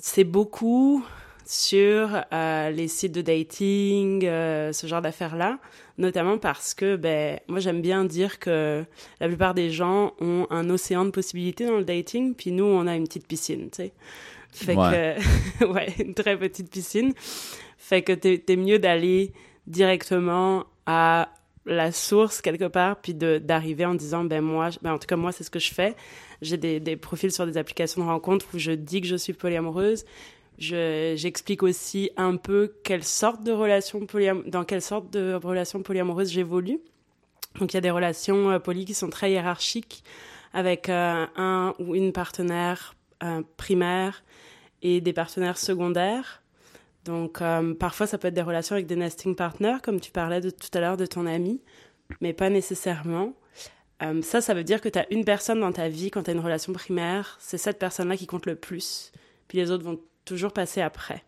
c'est beaucoup sur euh, les sites de dating, euh, ce genre d'affaires-là, notamment parce que ben, moi j'aime bien dire que la plupart des gens ont un océan de possibilités dans le dating, puis nous on a une petite piscine, tu sais. Fait que, ouais, une très petite piscine. Fait que t'es es mieux d'aller directement à la source quelque part, puis d'arriver en disant, ben moi, ben en tout cas moi c'est ce que je fais. J'ai des, profils sur des applications de rencontres où je dis que je suis polyamoureuse. J'explique aussi un peu quelle sorte de relation dans quelle sorte de relation polyamoureuse j'évolue. Donc il y a des relations euh, poly qui sont très hiérarchiques avec euh, un ou une partenaire euh, primaire et des partenaires secondaires Donc, euh, parfois, ça peut être des relations avec des nesting partners, comme tu parlais de, tout à l'heure de ton ami, mais pas nécessairement. Euh, ça, ça veut dire que tu as une personne dans ta vie, quand tu as une relation primaire, c'est cette personne-là qui compte le plus. Puis les autres vont toujours passer après.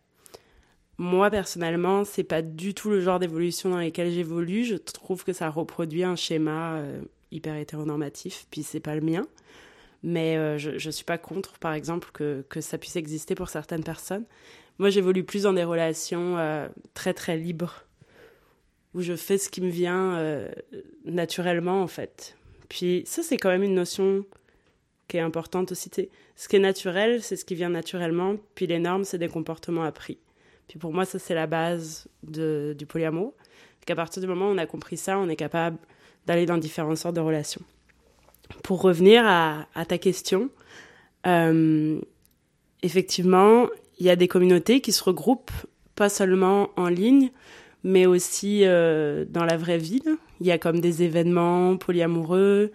Moi, personnellement, c'est pas du tout le genre d'évolution dans lequel j'évolue. Je trouve que ça reproduit un schéma euh, hyper hétéronormatif, puis c'est pas le mien. Mais euh, je, je suis pas contre, par exemple, que, que ça puisse exister pour certaines personnes. Moi, j'évolue plus dans des relations euh, très, très libres, où je fais ce qui me vient naturellement, en fait. Puis ça, c'est quand même une notion qui est importante aussi. Ce qui est naturel, c'est ce qui vient naturellement, puis les normes, c'est des comportements appris. Puis pour moi, ça, c'est la base de, du polyamour. Qu'à partir du moment où on a compris ça, on est capable d'aller dans différentes sortes de relations. Pour revenir à, ta question, euh, effectivement, il y a des communautés qui se regroupent pas seulement en ligne, mais aussi euh, dans la vraie vie. Il y a comme des événements polyamoureux.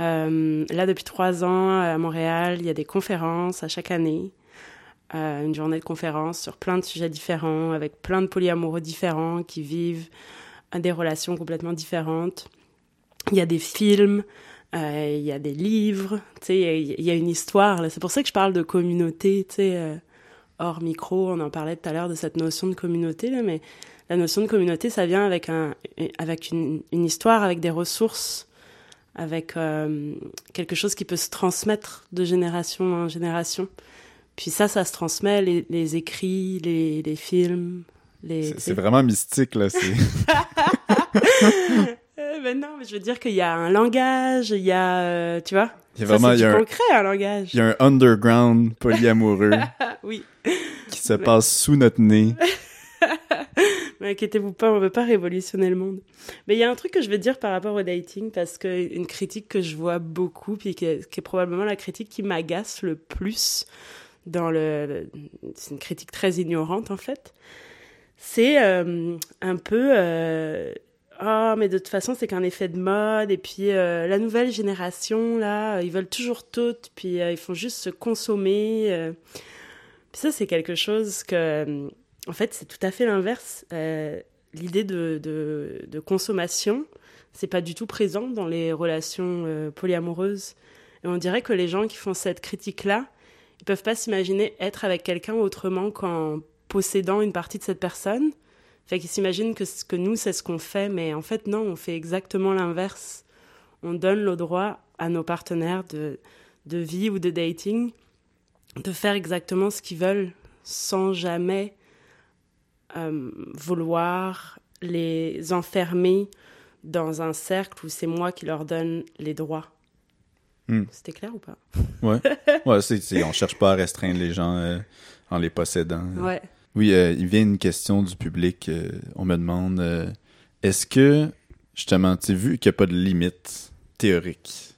Euh, là, depuis trois ans, à Montréal, il y a des conférences à chaque année une journée de conférence sur plein de sujets différents, avec plein de polyamoureux différents qui vivent des relations complètement différentes. Il y a des films, euh, il y a des livres, il y, a une histoire. C'est pour ça que je parle de communauté, tu euh, hors micro, on en parlait tout à l'heure de cette notion de communauté, là, mais la notion de communauté, ça vient avec, un, avec une, une histoire, avec des ressources, avec euh, quelque chose qui peut se transmettre de génération en génération. Puis ça, ça se transmet, les, les écrits, les, les films. Les, c'est vraiment mystique, là. euh, ben non, mais je veux dire qu'il y a un langage, il y a, euh, tu vois? Il y a vraiment, il y a concret, un, langage. Il y a un underground polyamoureux. oui. Qui se passe sous notre nez. Mais inquiétez-vous pas, on veut pas révolutionner le monde. Mais il y a un truc que je veux dire par rapport au dating, parce que une critique que je vois beaucoup, puis qui est, qui est probablement la critique qui m'agace le plus dans le, c'est une critique très ignorante en fait. C'est euh, un peu euh, ah mais de toute façon c'est qu'un effet de mode et puis euh, la nouvelle génération là ils veulent toujours tout puis ils font juste se consommer. Puis ça c'est quelque chose que en fait c'est tout à fait l'inverse. L'idée de, de, de consommation c'est pas du tout présent dans les relations polyamoureuses. Et on dirait que les gens qui font cette critique là ils peuvent pas s'imaginer être avec quelqu'un autrement qu'en possédant une partie de cette personne. Fait qu'ils s'imaginent que, que nous, c'est ce qu'on fait, mais en fait, non, on fait exactement l'inverse. On donne le droit à nos partenaires de, de vie ou de dating de faire exactement ce qu'ils veulent sans jamais euh, vouloir les enfermer dans un cercle où c'est moi qui leur donne les droits. Hmm. C'était clair ou pas? Ouais. ouais c'est, on cherche pas à restreindre les gens euh, en les possédant. Ouais. Oui, euh, il vient une question du public. Euh, on me demande est-ce que, justement, tu vu qu'il n'y a pas de limite théorique,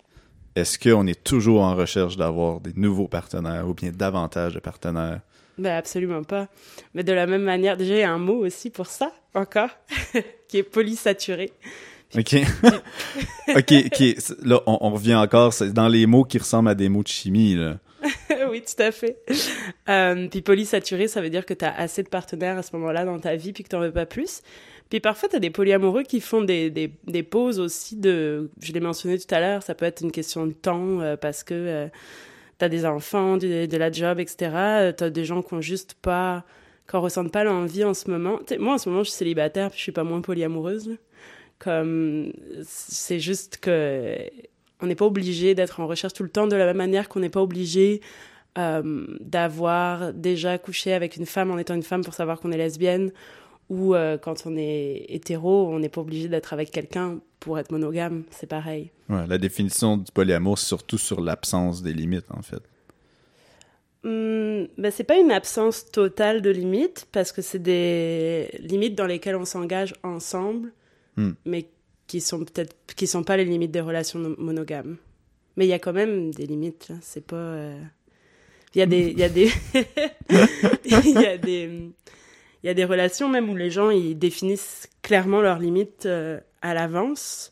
est-ce qu'on est toujours en recherche d'avoir des nouveaux partenaires ou bien davantage de partenaires? Ben absolument pas. Mais de la même manière, déjà, il y a un mot aussi pour ça, encore, qui est polysaturé. OK. OK, OK. Là, on, revient encore. C'est dans les mots qui ressemblent à des mots de chimie, là. oui, tout à fait. Euh, puis polysaturé, ça veut dire que tu as assez de partenaires à ce moment-là dans ta vie puis que tu n'en veux pas plus. Puis parfois, tu as des polyamoureux qui font des, des, des, pauses aussi de... Je l'ai mentionné tout à l'heure, ça peut être une question de temps euh, parce que euh, tu as des enfants, de, la job, etc. Tu as des gens qui ont juste pas... qui ressentent pas l'envie en ce moment. moi, en ce moment, je suis célibataire puis je suis pas moins polyamoureuse. Comme c'est juste que on n'est pas obligé d'être en recherche tout le temps de la même manière qu'on n'est pas obligé euh, d'avoir déjà couché avec une femme en étant une femme pour savoir qu'on est lesbienne ou euh, quand on est hétéro, on n'est pas obligé d'être avec quelqu'un pour être monogame, c'est pareil. Ouais, la définition du polyamour, c'est surtout sur l'absence des limites, en fait. Hum, ben c'est pas une absence totale de limites, parce que c'est des limites dans lesquelles on s'engage ensemble, Hmm. mais qui sont peut-être qui sont pas les limites des relations monogames. Mais il y a quand même des limites. C'est pas. Euh, il y a des il y a des il y a des il y a des relations même où les gens ils définissent clairement leurs limites euh, à l'avance.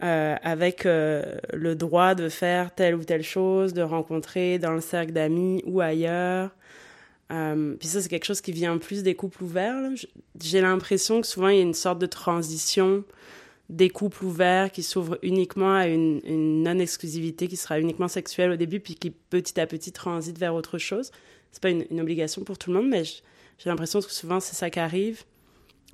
Euh, avec le droit de faire telle ou telle chose, de rencontrer dans le cercle d'amis ou ailleurs, puis ça, c'est quelque chose qui vient plus des couples ouverts. J'ai l'impression que souvent, il y a une sorte de transition des couples ouverts qui s'ouvrent uniquement à une, une non-exclusivité qui sera uniquement sexuelle au début, puis qui petit à petit transite vers autre chose. C'est pas une, une obligation pour tout le monde, mais j'ai l'impression que souvent, c'est ça qui arrive.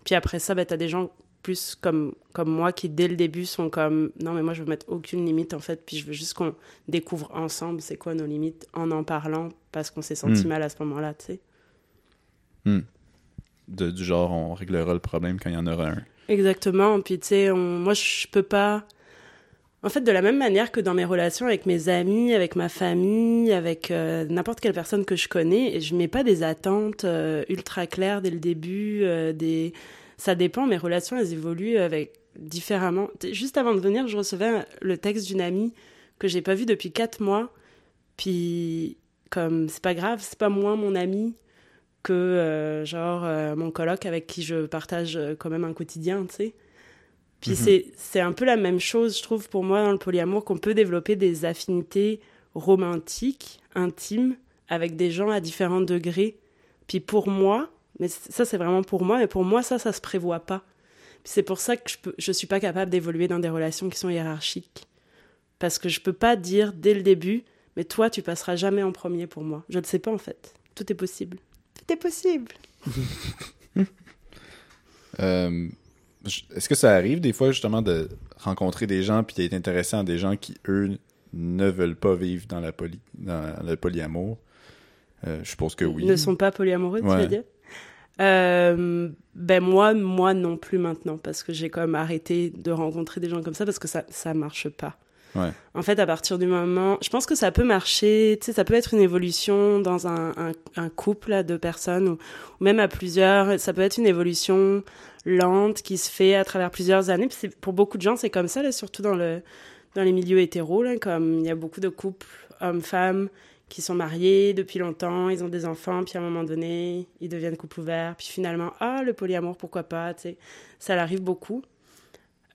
Puis après ça, ben, t'as des gens plus comme, comme moi qui, dès le début, sont comme non, mais moi, je veux mettre aucune limite en fait, puis je veux juste qu'on découvre ensemble c'est quoi nos limites en en parlant parce qu'on s'est senti Mm. mal à ce moment-là, tu sais. De- du genre, on réglera le problème quand il y en aura un. Exactement. Puis tu sais, moi je peux pas. En fait, de la même manière que dans mes relations avec mes amis, avec ma famille, avec euh, n'importe quelle personne que je connais, je mets pas des attentes euh, ultra claires dès le début. euh, des... Ça dépend. Mes relations, elles évoluent avec différemment. Juste avant de venir, je recevais le texte d'une amie que j'ai pas vue depuis quatre mois. Puis comme c'est pas grave, c'est pas moins mon ami que euh, genre euh, mon coloc avec qui je partage euh, quand même un quotidien, tu sais. Puis Mhm. c'est c'est un peu la même chose, je trouve, pour moi, dans le polyamour, qu'on peut développer des affinités romantiques, intimes, avec des gens à différents degrés. Puis pour moi, mais ça c'est vraiment pour moi, mais pour moi, ça, ça se prévoit pas. Puis c'est pour ça que je, peux, je suis pas capable d'évoluer dans des relations qui sont hiérarchiques. Parce que je peux pas dire dès le début, mais toi, tu passeras jamais en premier pour moi. Je ne sais pas en fait. Tout est possible. Est possible. Euh, Est-ce que ça arrive des fois justement de rencontrer des gens puis d'être intéressant à des gens qui eux ne veulent pas vivre dans la poly dans le polyamour? Euh, Je suppose que oui. ne sont pas polyamoureux, tu veux dire? Euh, ben moi, moi non plus maintenant, parce que j'ai quand même arrêté de rencontrer des gens comme ça parce que ça, ça marche pas. En fait, à partir du moment, je pense que ça peut marcher, tu sais, ça peut être une évolution dans un, couple de personnes ou, même à plusieurs. Ça peut être une évolution lente qui se fait à travers plusieurs années. Pour beaucoup de gens, c'est comme ça, surtout dans le dans les milieux hétéros, comme il y a beaucoup de couples hommes-femmes qui sont mariés depuis longtemps, ils ont des enfants, puis à un moment donné, ils deviennent couple ouvert, puis finalement, ah, le polyamour, pourquoi pas, ça l'arrive beaucoup.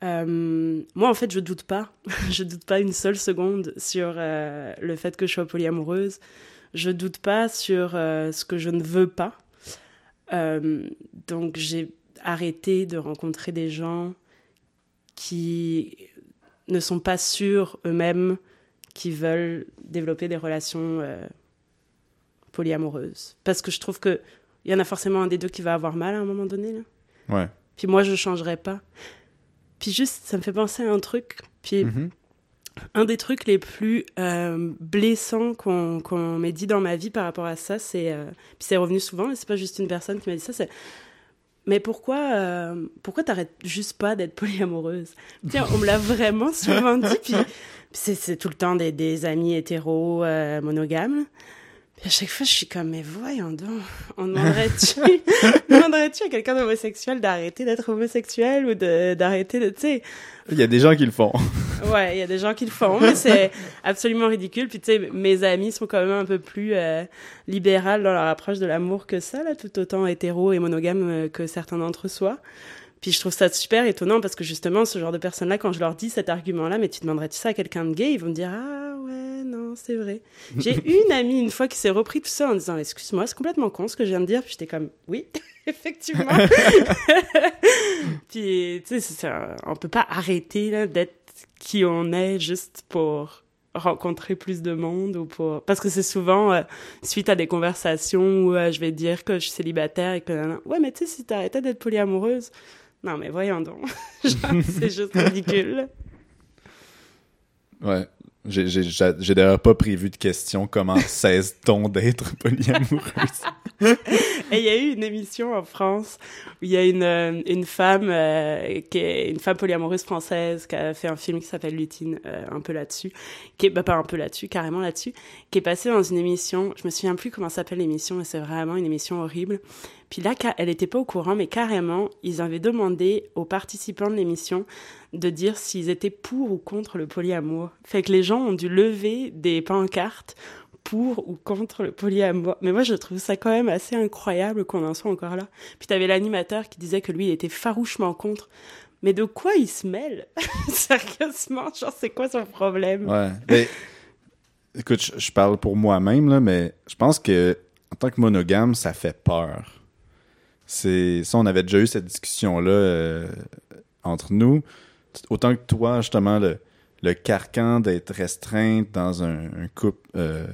Euh, moi, en fait, je doute pas. je doute pas une seule seconde sur euh, le fait que je sois polyamoureuse. Je doute pas sur euh, ce que je ne veux pas. Donc, j'ai arrêté de rencontrer des gens qui ne sont pas sûrs eux-mêmes qui veulent développer des relations polyamoureuses. Parce que je trouve que il y en a forcément un des deux qui va avoir mal à un moment donné. Là. Ouais. Puis moi, je changerais pas. Puis juste, ça me fait penser à un truc. Puis Mhm. un des trucs les plus euh, blessants qu'on qu'on m'ait dit dans ma vie par rapport à ça, c'est... euh, puis c'est revenu souvent, et c'est pas juste une personne qui m'a dit ça, c'est... Mais pourquoi, euh, pourquoi t'arrêtes juste pas d'être polyamoureuse? Tiens, on me l'a vraiment souvent dit, puis, puis c'est c'est tout le temps des, des amis hétéros monogames. Puis à chaque fois, je suis comme, mais voyons donc, on demanderait-tu demanderais-tu à quelqu'un d'homosexuel d'arrêter d'être homosexuel ou de- d'arrêter de, tu sais, Il y a des gens qui le font. Ouais, il y a des gens qui le font, mais c'est absolument ridicule. Puis tu sais, mes amis sont quand même un peu plus euh, libérales dans leur approche de l'amour que ça, là, tout autant hétéro et monogame euh, que certains d'entre eux soient. Puis je trouve ça super étonnant parce que justement, ce genre de personnes-là, quand je leur dis cet argument-là, mais tu demanderais-tu ça à quelqu'un de gay, ils vont me dire ah ouais, non, c'est vrai. J'ai une amie une fois qui s'est repris tout ça en disant excuse-moi, c'est complètement con ce que je viens de dire. Puis j'étais comme oui, effectivement. Puis, tu sais, on peut pas arrêter d'être qui on est juste pour rencontrer plus de monde ou pour... Parce que c'est souvent euh, suite à des conversations où euh, je vais dire que je suis célibataire et que... Ouais, mais tu sais, si t'arrêtais d'être polyamoureuse... Non, mais voyons donc. C'est juste ridicule. Ouais. J'ai d'ailleurs pas prévu de question comment cesse-t-on d'être polyamoureuse? Et il y a eu une émission en France où il y a une, euh, une femme euh, qui est une femme polyamoureuse française qui a fait un film qui s'appelle Lutine, euh, un peu là-dessus, qui est bah, pas un peu là-dessus, carrément là-dessus, qui est passée dans une émission. Je me souviens plus comment s'appelle l'émission, mais c'est vraiment une émission horrible. Puis là, elle était pas au courant, mais carrément, ils avaient demandé aux participants de l'émission de dire s'ils étaient pour ou contre le polyamour. Fait que les gens ont dû lever des pancartes pour ou contre le polyamour. Mais moi, je trouve ça quand même assez incroyable qu'on en soit encore là. Puis t'avais l'animateur qui disait que lui, il était farouchement contre. Mais de quoi il se mêle? Sérieusement, genre, c'est quoi son problème? Ouais. Écoute, je, je parle pour moi-même, là, mais je pense que en tant que monogame, ça fait peur. C'est ça, on avait déjà eu cette discussion-là euh, entre nous. Autant que toi, justement, le, le carcan d'être restreinte dans un, couple euh,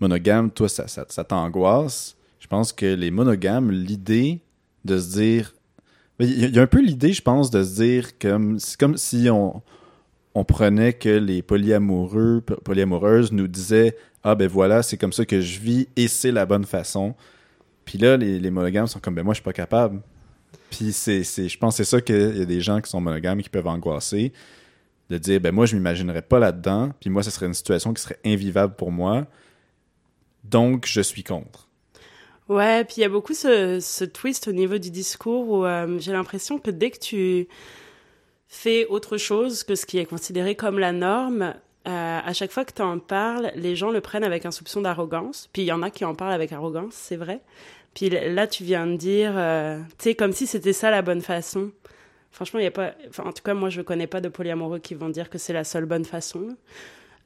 monogame, toi, ça, ça, ça t'angoisse. Je pense que les monogames, l'idée de se dire. Il y, a un peu l'idée, je pense, de se dire comme c'est comme si on, on prenait que les polyamoureux, polyamoureuses nous disaient Ah ben voilà, c'est comme ça que je vis et c'est la bonne façon. Puis là, les, monogames sont comme ben moi je suis pas capable. Puis c'est, c'est, je pense que c'est ça qu'il y a des gens qui sont monogames qui peuvent angoisser. De dire ben moi je m'imaginerais pas là-dedans. Puis moi, ce serait une situation qui serait invivable pour moi. Donc je suis contre. Ouais, puis il y a beaucoup ce, ce, twist au niveau du discours où euh, j'ai l'impression que dès que tu fais autre chose que ce qui est considéré comme la norme, euh, à chaque fois que tu en parles, les gens le prennent avec un soupçon d'arrogance. Puis il y en a qui en parlent avec arrogance, c'est vrai. Puis là, tu viens de dire, euh, tu sais, comme si c'était ça la bonne façon. Franchement, il y a pas. Enfin, en tout cas, moi, je connais pas de polyamoureux qui vont dire que c'est la seule bonne façon.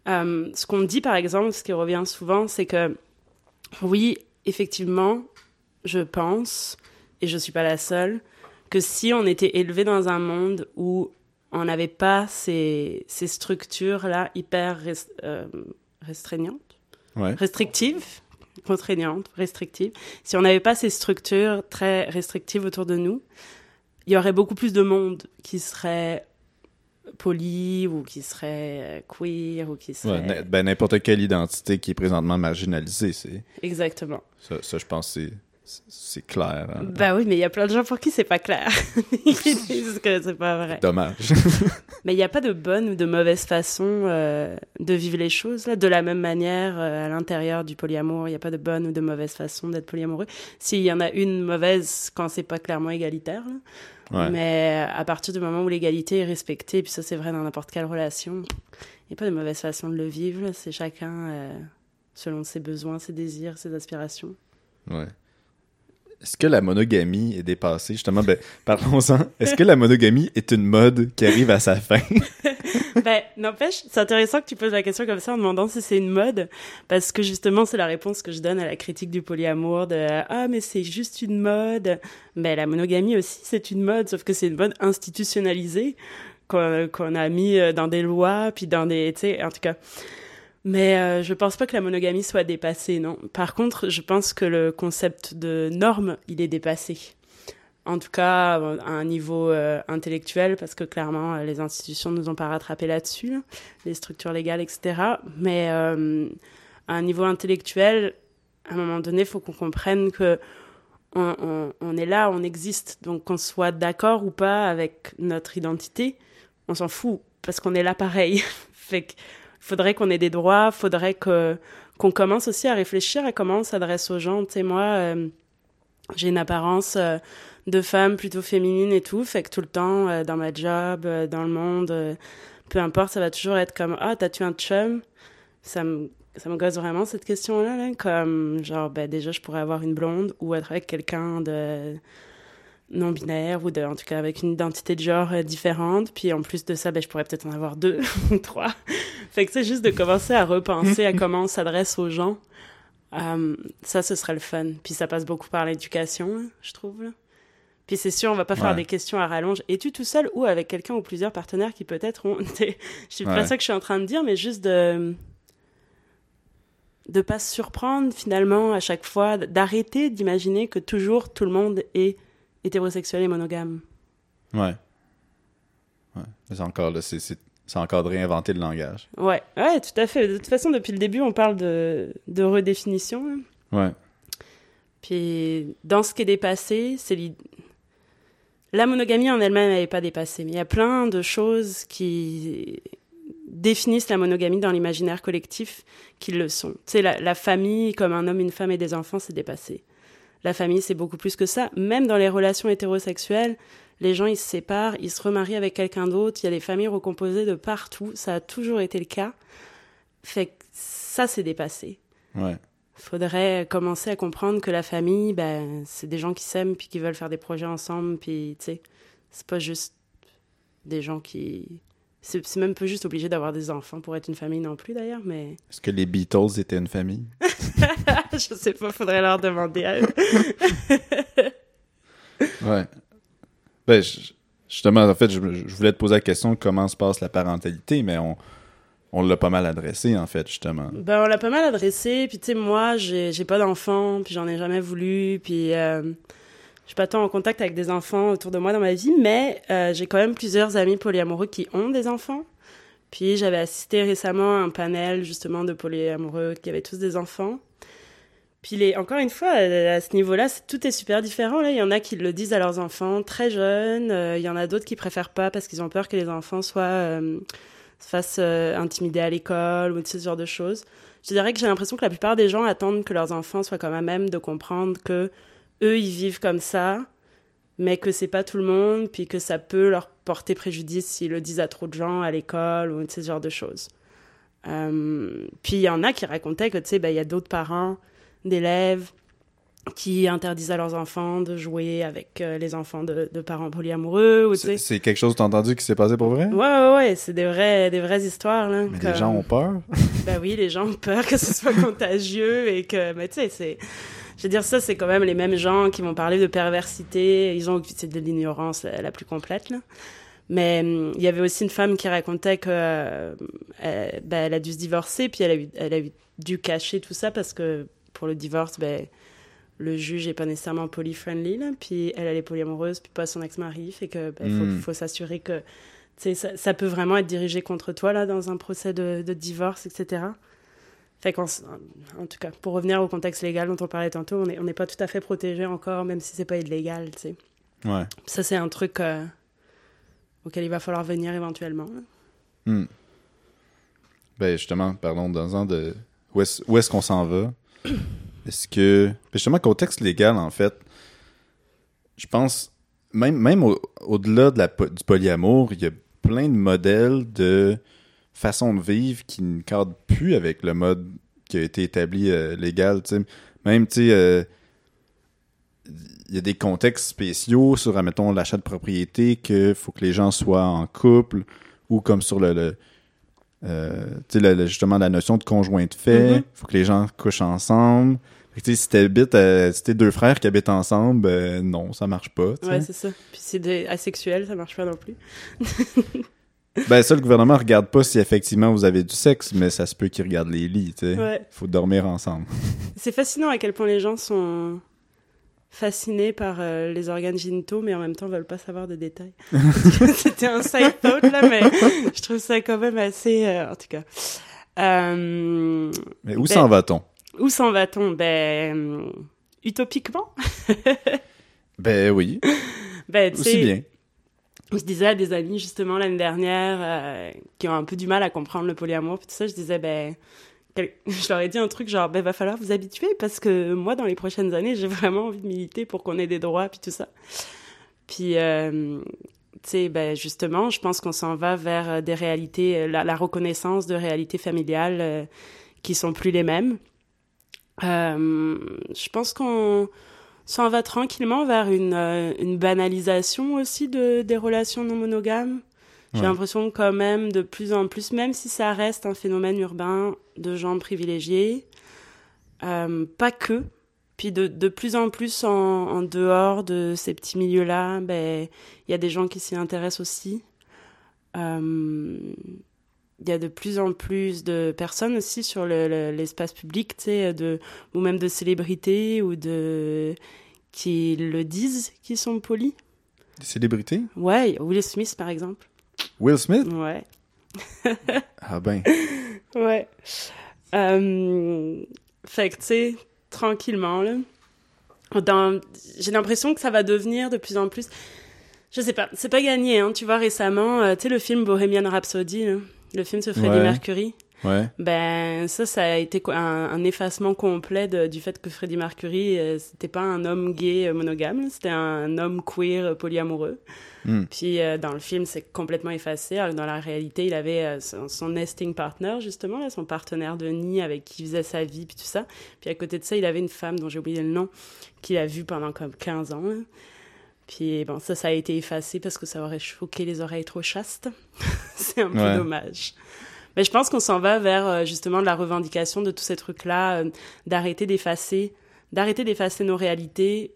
Euh, ce qu'on dit, par exemple, ce qui revient souvent, c'est que oui, effectivement, je pense, et je suis pas la seule, que si on était élevé dans un monde où on n'avait pas ces, ces structures-là hyper euh, restreignantes, ouais. restrictives, contraignantes, restrictives, si on n'avait pas ces structures très restrictives autour de nous, il y aurait beaucoup plus de monde qui serait poli ou qui serait euh, queer ou qui serait... Ouais, ben, n'importe quelle identité qui est présentement marginalisée, c'est... Exactement. Ça, ça je pense, c'est c'est clair. Hein? Ben oui, mais il y a plein de gens pour qui c'est pas clair. Ils disent que c'est pas vrai. Dommage. mais il n'y a pas de bonne ou de mauvaise façon euh, de vivre les choses. Là? De la même manière, euh, à l'intérieur du polyamour, il n'y a pas de bonne ou de mauvaise façon d'être polyamoureux? S'il y en a une mauvaise quand c'est pas clairement égalitaire. Ouais. Mais à partir du moment où l'égalité est respectée, puis ça c'est vrai dans n'importe quelle relation, il n'y a pas de mauvaise façon de le vivre. C'est chacun euh, selon ses besoins, ses désirs, ses aspirations. Ouais. Est-ce que la monogamie est dépassée? Justement, ben, parlons-en. Est-ce que la monogamie est une mode qui arrive à sa fin? ben, n'empêche, c'est intéressant que tu poses la question comme ça en demandant si c'est une mode, parce que justement, c'est la réponse que je donne à la critique du polyamour de Ah, mais c'est juste une mode. Ben, la monogamie aussi, c'est une mode, sauf que c'est une mode institutionnalisée qu'on a mis dans des lois, puis dans des. Tu sais, en tout cas. Mais euh, je pense pas que la monogamie soit dépassée, non. Par contre, je pense que le concept de norme, il est dépassé. En tout cas, à un niveau euh, intellectuel, parce que clairement, les institutions nous ont pas rattrapé là-dessus, là, les structures légales, etc. Mais euh, à un niveau intellectuel, à un moment donné, il faut qu'on comprenne que on, est là, on existe. Donc qu'on soit d'accord ou pas avec notre identité, on s'en fout, parce qu'on est là pareil. fait que faudrait qu'on ait des droits, faudrait que qu'on commence aussi à réfléchir à comment on s'adresse aux gens. Tu sais, moi, euh, j'ai une apparence euh, de femme plutôt féminine et tout, fait que tout le temps, euh, dans ma job, dans le monde, peu importe, ça va toujours être comme Ah, t'as-tu un chum? Ça me ça me gosse vraiment cette question-là, là, comme genre, ben déjà, je pourrais avoir une blonde ou être avec quelqu'un de non binaire ou de, en tout cas avec une identité de genre euh, différente. Puis en plus de ça, ben, je pourrais peut-être en avoir deux ou trois. fait que c'est juste de commencer à repenser à comment on s'adresse aux gens. Euh, ça, ce serait le fun. Puis ça passe beaucoup par l'éducation, je trouve. Là. Puis c'est sûr, on va pas faire des questions à rallonge. Es-tu tout seul ou avec quelqu'un ou plusieurs partenaires qui peut-être ont... Je sais pas ça que je suis en train de dire, mais juste de de pas se surprendre finalement à chaque fois, d'arrêter d'imaginer que toujours tout le monde est hétérosexuel et monogame. Ouais. Ouais. C'est encore là, c'est, encore de réinventer le langage. Ouais, ouais, tout à fait. De toute façon, depuis le début, on parle de, de redéfinition. hein. Ouais. Puis, dans ce qui est dépassé, c'est la monogamie en elle-même n'est pas dépassée, mais il y a plein de choses qui définissent la monogamie dans l'imaginaire collectif qui le sont. Tu sais, la, la famille comme un homme, une femme et des enfants, c'est dépassé. La famille, c'est beaucoup plus que ça. Même dans les relations hétérosexuelles, les gens, ils se séparent, ils se remarient avec quelqu'un d'autre, il y a des familles recomposées de partout, ça a toujours été le cas. Fait que ça, c'est dépassé Ouais. faudrait commencer à comprendre que la famille, ben, c'est des gens qui s'aiment puis qui veulent faire des projets ensemble, puis tu sais, c'est pas juste des gens qui. C'est même pas juste obligé d'avoir des enfants pour être une famille non plus d'ailleurs, mais. Est-ce que les Beatles étaient une famille? je sais pas, faudrait leur demander à eux. ouais. Ben, justement, en fait, je, voulais te poser la question comment se passe la parentalité, mais on, on l'a pas mal adressé, en fait, justement. Ben, on l'a pas mal adressé, puis tu sais, moi, j'ai pas d'enfants, puis j'en ai jamais voulu, puis euh, je suis pas tant en contact avec des enfants autour de moi dans ma vie, mais euh, j'ai quand même plusieurs amis polyamoureux qui ont des enfants. Puis j'avais assisté récemment à un panel justement de polyamoureux qui avaient tous des enfants. Puis les, encore une fois, à ce niveau-là, tout est super différent. Là, il y en a qui le disent à leurs enfants très jeunes. Euh, il y en a d'autres qui préfèrent pas parce qu'ils ont peur que les enfants soient euh, se fassent intimider à l'école ou ce genre de choses. Je dirais que j'ai l'impression que la plupart des gens attendent que leurs enfants soient quand même de comprendre que eux ils vivent comme ça mais que c'est pas tout le monde, puis que ça peut leur porter préjudice s'ils le disent à trop de gens à l'école ou ce genre de choses. Euh, puis il y en a qui racontaient que, tu sais, ben, il y a d'autres parents d'élèves qui interdisent à leurs enfants de jouer avec euh, les enfants de, de parents polyamoureux. C'est quelque chose que t'as entendu qui s'est passé pour vrai? Ouais, ouais, ouais, c'est des, vrais, des vraies histoires. Là, mais les gens ont peur? ben oui, les gens ont peur que ce soit contagieux et que, mais tu sais, c'est je veux dire, ça, c'est quand même les mêmes gens qui vont parler de perversité. Ils ont, c'est de l'ignorance la, plus complète, là. Mais hum, il y avait aussi une femme qui racontait que euh, ben, elle, a dû se divorcer, puis elle a, eu, elle a dû cacher tout ça parce que pour le divorce, ben, le juge est pas nécessairement poly-friendly, puis elle, elle est polyamoureuse, puis pas son ex-mari, fait que ben, faut, hmm. faut s'assurer que ça, ça peut vraiment être dirigé contre toi là dans un procès de, de divorce, etc. Fait en tout cas, pour revenir au contexte légal dont on parlait tantôt, on n'est on pas tout à fait protégé encore, même si c'est pas illégal, tu sais. Ouais. Ça, c'est un truc euh, auquel il va falloir venir éventuellement. Hmm. Ben, justement, parlons dans un de. Où est-ce qu'on s'en va? Est-ce que. Ben, justement, contexte légal, en fait, je pense, même, même au-delà de la, du polyamour, il y a plein de modèles de façon de vivre qui ne cadre plus avec le mode qui a été établi euh, légal. Même, tu sais, euh, il y a des contextes spéciaux sur, admettons, l'achat de propriété, qu'il faut que les gens soient en couple, ou comme sur le, euh, tu sais, justement, la notion de conjoint de fait, il mm-hmm. faut que les gens couchent ensemble. si t'habites, si deux frères qui habitent ensemble, ben, non, ça marche pas. Ouais, c'est ça. Puis si c'est asexuel, ça marche pas non plus. Ben ça, le gouvernement regarde pas si effectivement vous avez du sexe, mais ça se peut qu'il regarde les lits, tu sais. Ouais. Faut dormir ensemble. C'est fascinant à quel point les gens sont fascinés par euh, les organes génitaux, mais en même temps veulent pas savoir de détails. C'était un side thought, là, mais je trouve ça quand même assez... Euh, en tout cas. Euh, mais où ben, s'en va-t-on? Où s'en va-t-on? Ben... utopiquement? ben oui. Ben, Aussi bien je disais à des amis justement l'année dernière euh, qui ont un peu du mal à comprendre le polyamour tout ça, je disais ben je leur ai dit un truc genre ben va falloir vous habituer parce que moi dans les prochaines années j'ai vraiment envie de militer pour qu'on ait des droits puis tout ça. Puis euh, tu sais ben justement je pense qu'on s'en va vers euh, des réalités la, reconnaissance de réalités familiales qui sont plus les mêmes. je pense qu'on s'en va tranquillement vers une, euh, une banalisation aussi de, des relations non monogames. J'ai l'impression quand même de plus en plus, même si ça reste un phénomène urbain de gens privilégiés, euh, pas que. Puis de, de plus en plus en, en dehors de ces petits milieux-là, ben il y a des gens qui s'y intéressent aussi. Euh, il y a de plus en plus de personnes aussi sur l'espace public, de, ou même de célébrités ou de qui le disent qui sont polis. Des célébrités? Ouais, Will Smith par exemple. Will Smith? Ouais. ah ben. Ouais. Euh, fait que, tu sais, tranquillement, là. Dans... J'ai l'impression que ça va devenir de plus en plus. Je sais pas, c'est pas gagné, hein. Tu vois, récemment, euh, tu sais, le film Bohemian Rhapsody, là le film sur Freddie Mercury. Ouais. Ben ça, ça a été un, un effacement complet du fait que Freddie Mercury, euh, c'était pas un homme gay euh, monogame, c'était un homme queer euh, polyamoureux. Hmm. Puis dans le film, c'est complètement effacé. Alors, dans la réalité, il avait son, nesting partner justement, là, son partenaire de nid avec qui il faisait sa vie puis tout ça. Puis à côté de ça, il avait une femme dont j'ai oublié le nom qu'il a vue pendant comme 15 ans. Puis bon, ça, ça a été effacé parce que ça aurait choqué les oreilles trop chastes. c'est un peu dommage. Mais je pense qu'on s'en va vers euh, justement la revendication de tous ces trucs-là, euh, d'arrêter d'effacer, d'arrêter d'effacer nos réalités,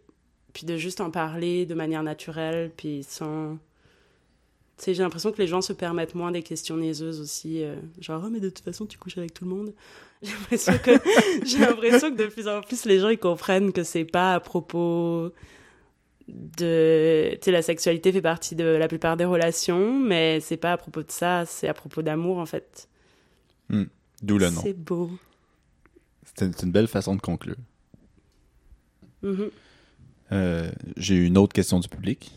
puis de juste en parler de manière naturelle, puis sans. Tu sais, j'ai l'impression que les gens se permettent moins des questions niaiseuses aussi, euh, genre oh, mais de toute façon tu couches avec tout le monde. J'ai l'impression que j'ai l'impression que de plus en plus les gens ils comprennent que c'est pas à propos de tu sais la sexualité fait partie de la plupart des relations mais c'est pas à propos de ça c'est à propos d'amour en fait Hmm. D'où le nom. c'est beau C'est une, belle façon de conclure. Mhm. Euh, J'ai une autre question du public.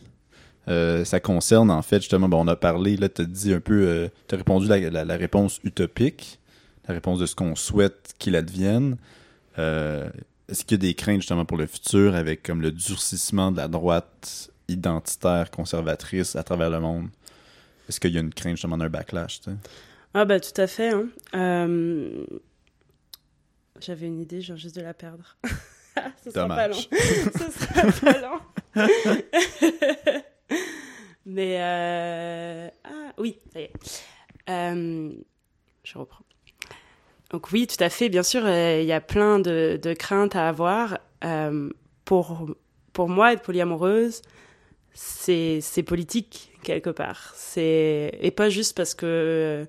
Euh, ça concerne, en fait, justement, bon, on a parlé, là, tu as dit un peu, tu as répondu la, la, la réponse utopique, la réponse de ce qu'on souhaite qu'il advienne. Est-ce qu'il y a des craintes, justement, pour le futur avec comme le durcissement de la droite identitaire, conservatrice à travers le monde? Est-ce qu'il y a une crainte, justement, d'un backlash, ah bah tout à fait hein. Euh, j'avais une idée j'ai juste de la perdre Ce sera pas long. Ce sera pas long mais euh... ah oui ça y est Euh, je reprends donc oui tout à fait. Bien sûr euh, il y a plein de, craintes à avoir. Euh, pour pour moi être polyamoureuse c'est politique quelque part. Et pas juste parce que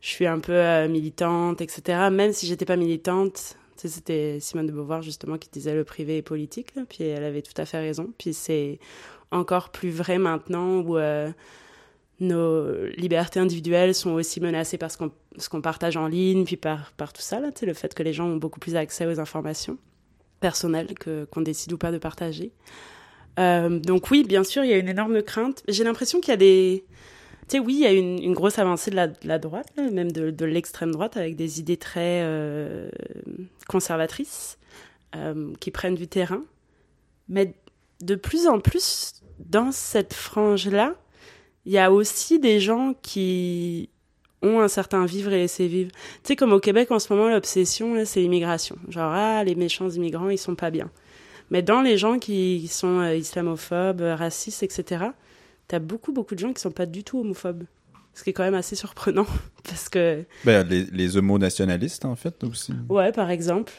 je suis un peu euh, militante etc même si j'étais pas militante c'était Simone de Beauvoir justement qui disait le privé est politique là, puis elle avait tout à fait raison. Puis c'est encore plus vrai maintenant où nos libertés individuelles sont aussi menacées par ce qu'on partage en ligne puis par tout ça le fait que les gens ont beaucoup plus accès aux informations personnelles qu'on décide ou pas de partager euh, donc oui, bien sûr, il y a une énorme crainte. J'ai l'impression qu'il y a des... Tu sais, oui, il y a une, grosse avancée de la, droite, même de, de l'extrême droite, avec des idées très euh, conservatrices euh, qui prennent du terrain. Mais de plus en plus, dans cette frange-là, il y a aussi des gens qui ont un certain vivre et laisser vivre. Tu sais, comme au Québec, en ce moment, l'obsession, c'est l'immigration. Genre, ah, les méchants immigrants, ils sont pas bien. Mais dans les gens qui sont euh, islamophobes, euh, racistes, etc., t'as beaucoup, beaucoup de gens qui sont pas du tout homophobes. Ce qui est quand même assez surprenant, parce que... Ben, les, les homo-nationalistes, en fait, aussi. Ouais, par exemple.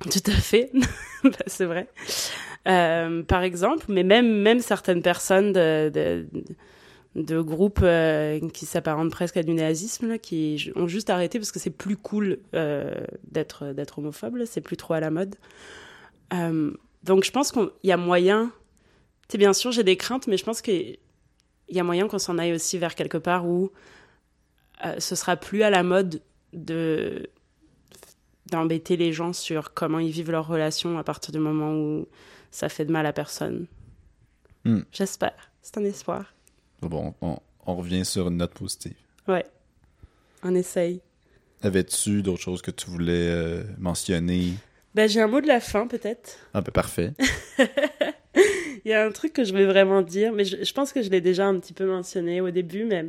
Tout à fait. Ben, c'est vrai. Euh, par exemple, mais même, même certaines personnes de, de, de groupes euh, qui s'apparentent presque à du nazisme, là, qui ont juste arrêté parce que c'est plus cool euh, d'être d'être homophobe, c'est plus trop à la mode. Euh, donc je pense qu'il y a moyen. Tu bien sûr, j'ai des craintes, mais je pense qu'il y a moyen qu'on s'en aille aussi vers quelque part où ce sera plus à la mode de d'embêter les gens sur comment ils vivent leurs relations à partir du moment où ça fait de mal à personne. Hmm. J'espère. C'est un espoir. Bon, on, on revient sur une note positive. Ouais. On essaye. Avais-tu d'autres choses que tu voulais euh, mentionner? Ben, j'ai un mot de la fin, peut-être. Ah, ben parfait. Il y a un truc que je voulais vraiment dire, mais je, je pense que je l'ai déjà un petit peu mentionné au début, mais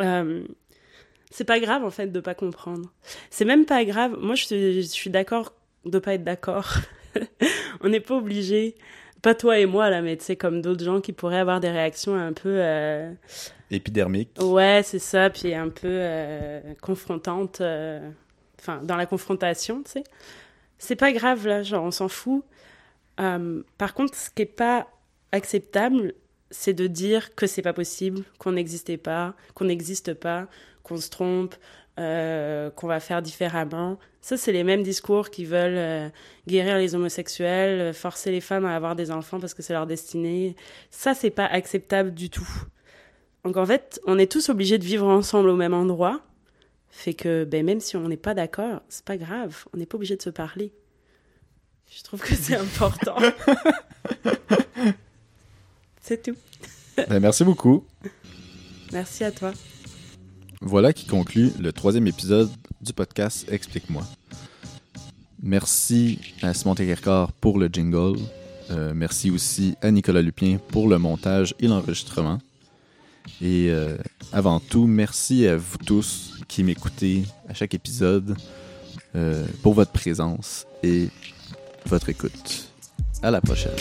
euh, c'est pas grave en fait de pas comprendre. C'est même pas grave. Moi, je, suis- je suis d'accord de pas être d'accord. On n'est pas obligé. Pas toi et moi là, mais tu sais comme d'autres gens qui pourraient avoir des réactions un peu. euh, Épidermique. Ouais, c'est ça, puis un peu euh, confrontante, euh, enfin, dans la confrontation, tu sais. C'est pas grave, là, genre, on s'en fout. Euh, par contre, ce qui est pas acceptable, c'est de dire que c'est pas possible, qu'on n'existait pas, qu'on n'existe pas, qu'on se trompe, euh, qu'on va faire différemment. Ça, c'est les mêmes discours qui veulent euh, guérir les homosexuels, euh, forcer les femmes à avoir des enfants parce que c'est leur destinée. Ça, c'est pas acceptable du tout. Donc en fait, on est tous obligés de vivre ensemble au même endroit. Fait que ben, même si on n'est pas d'accord, c'est pas grave. On n'est pas obligé de se parler. Je trouve que c'est important. c'est tout. Ben, merci beaucoup. Merci à toi. Voilà qui conclut le troisième épisode du podcast Explique-moi. Merci à Simon Tekerkar pour le jingle. Euh, merci aussi à Nicolas Lupien pour le montage et l'enregistrement. Et euh, avant tout, merci à vous tous qui m'écoutez à chaque épisode euh, pour votre présence et votre écoute. À la prochaine.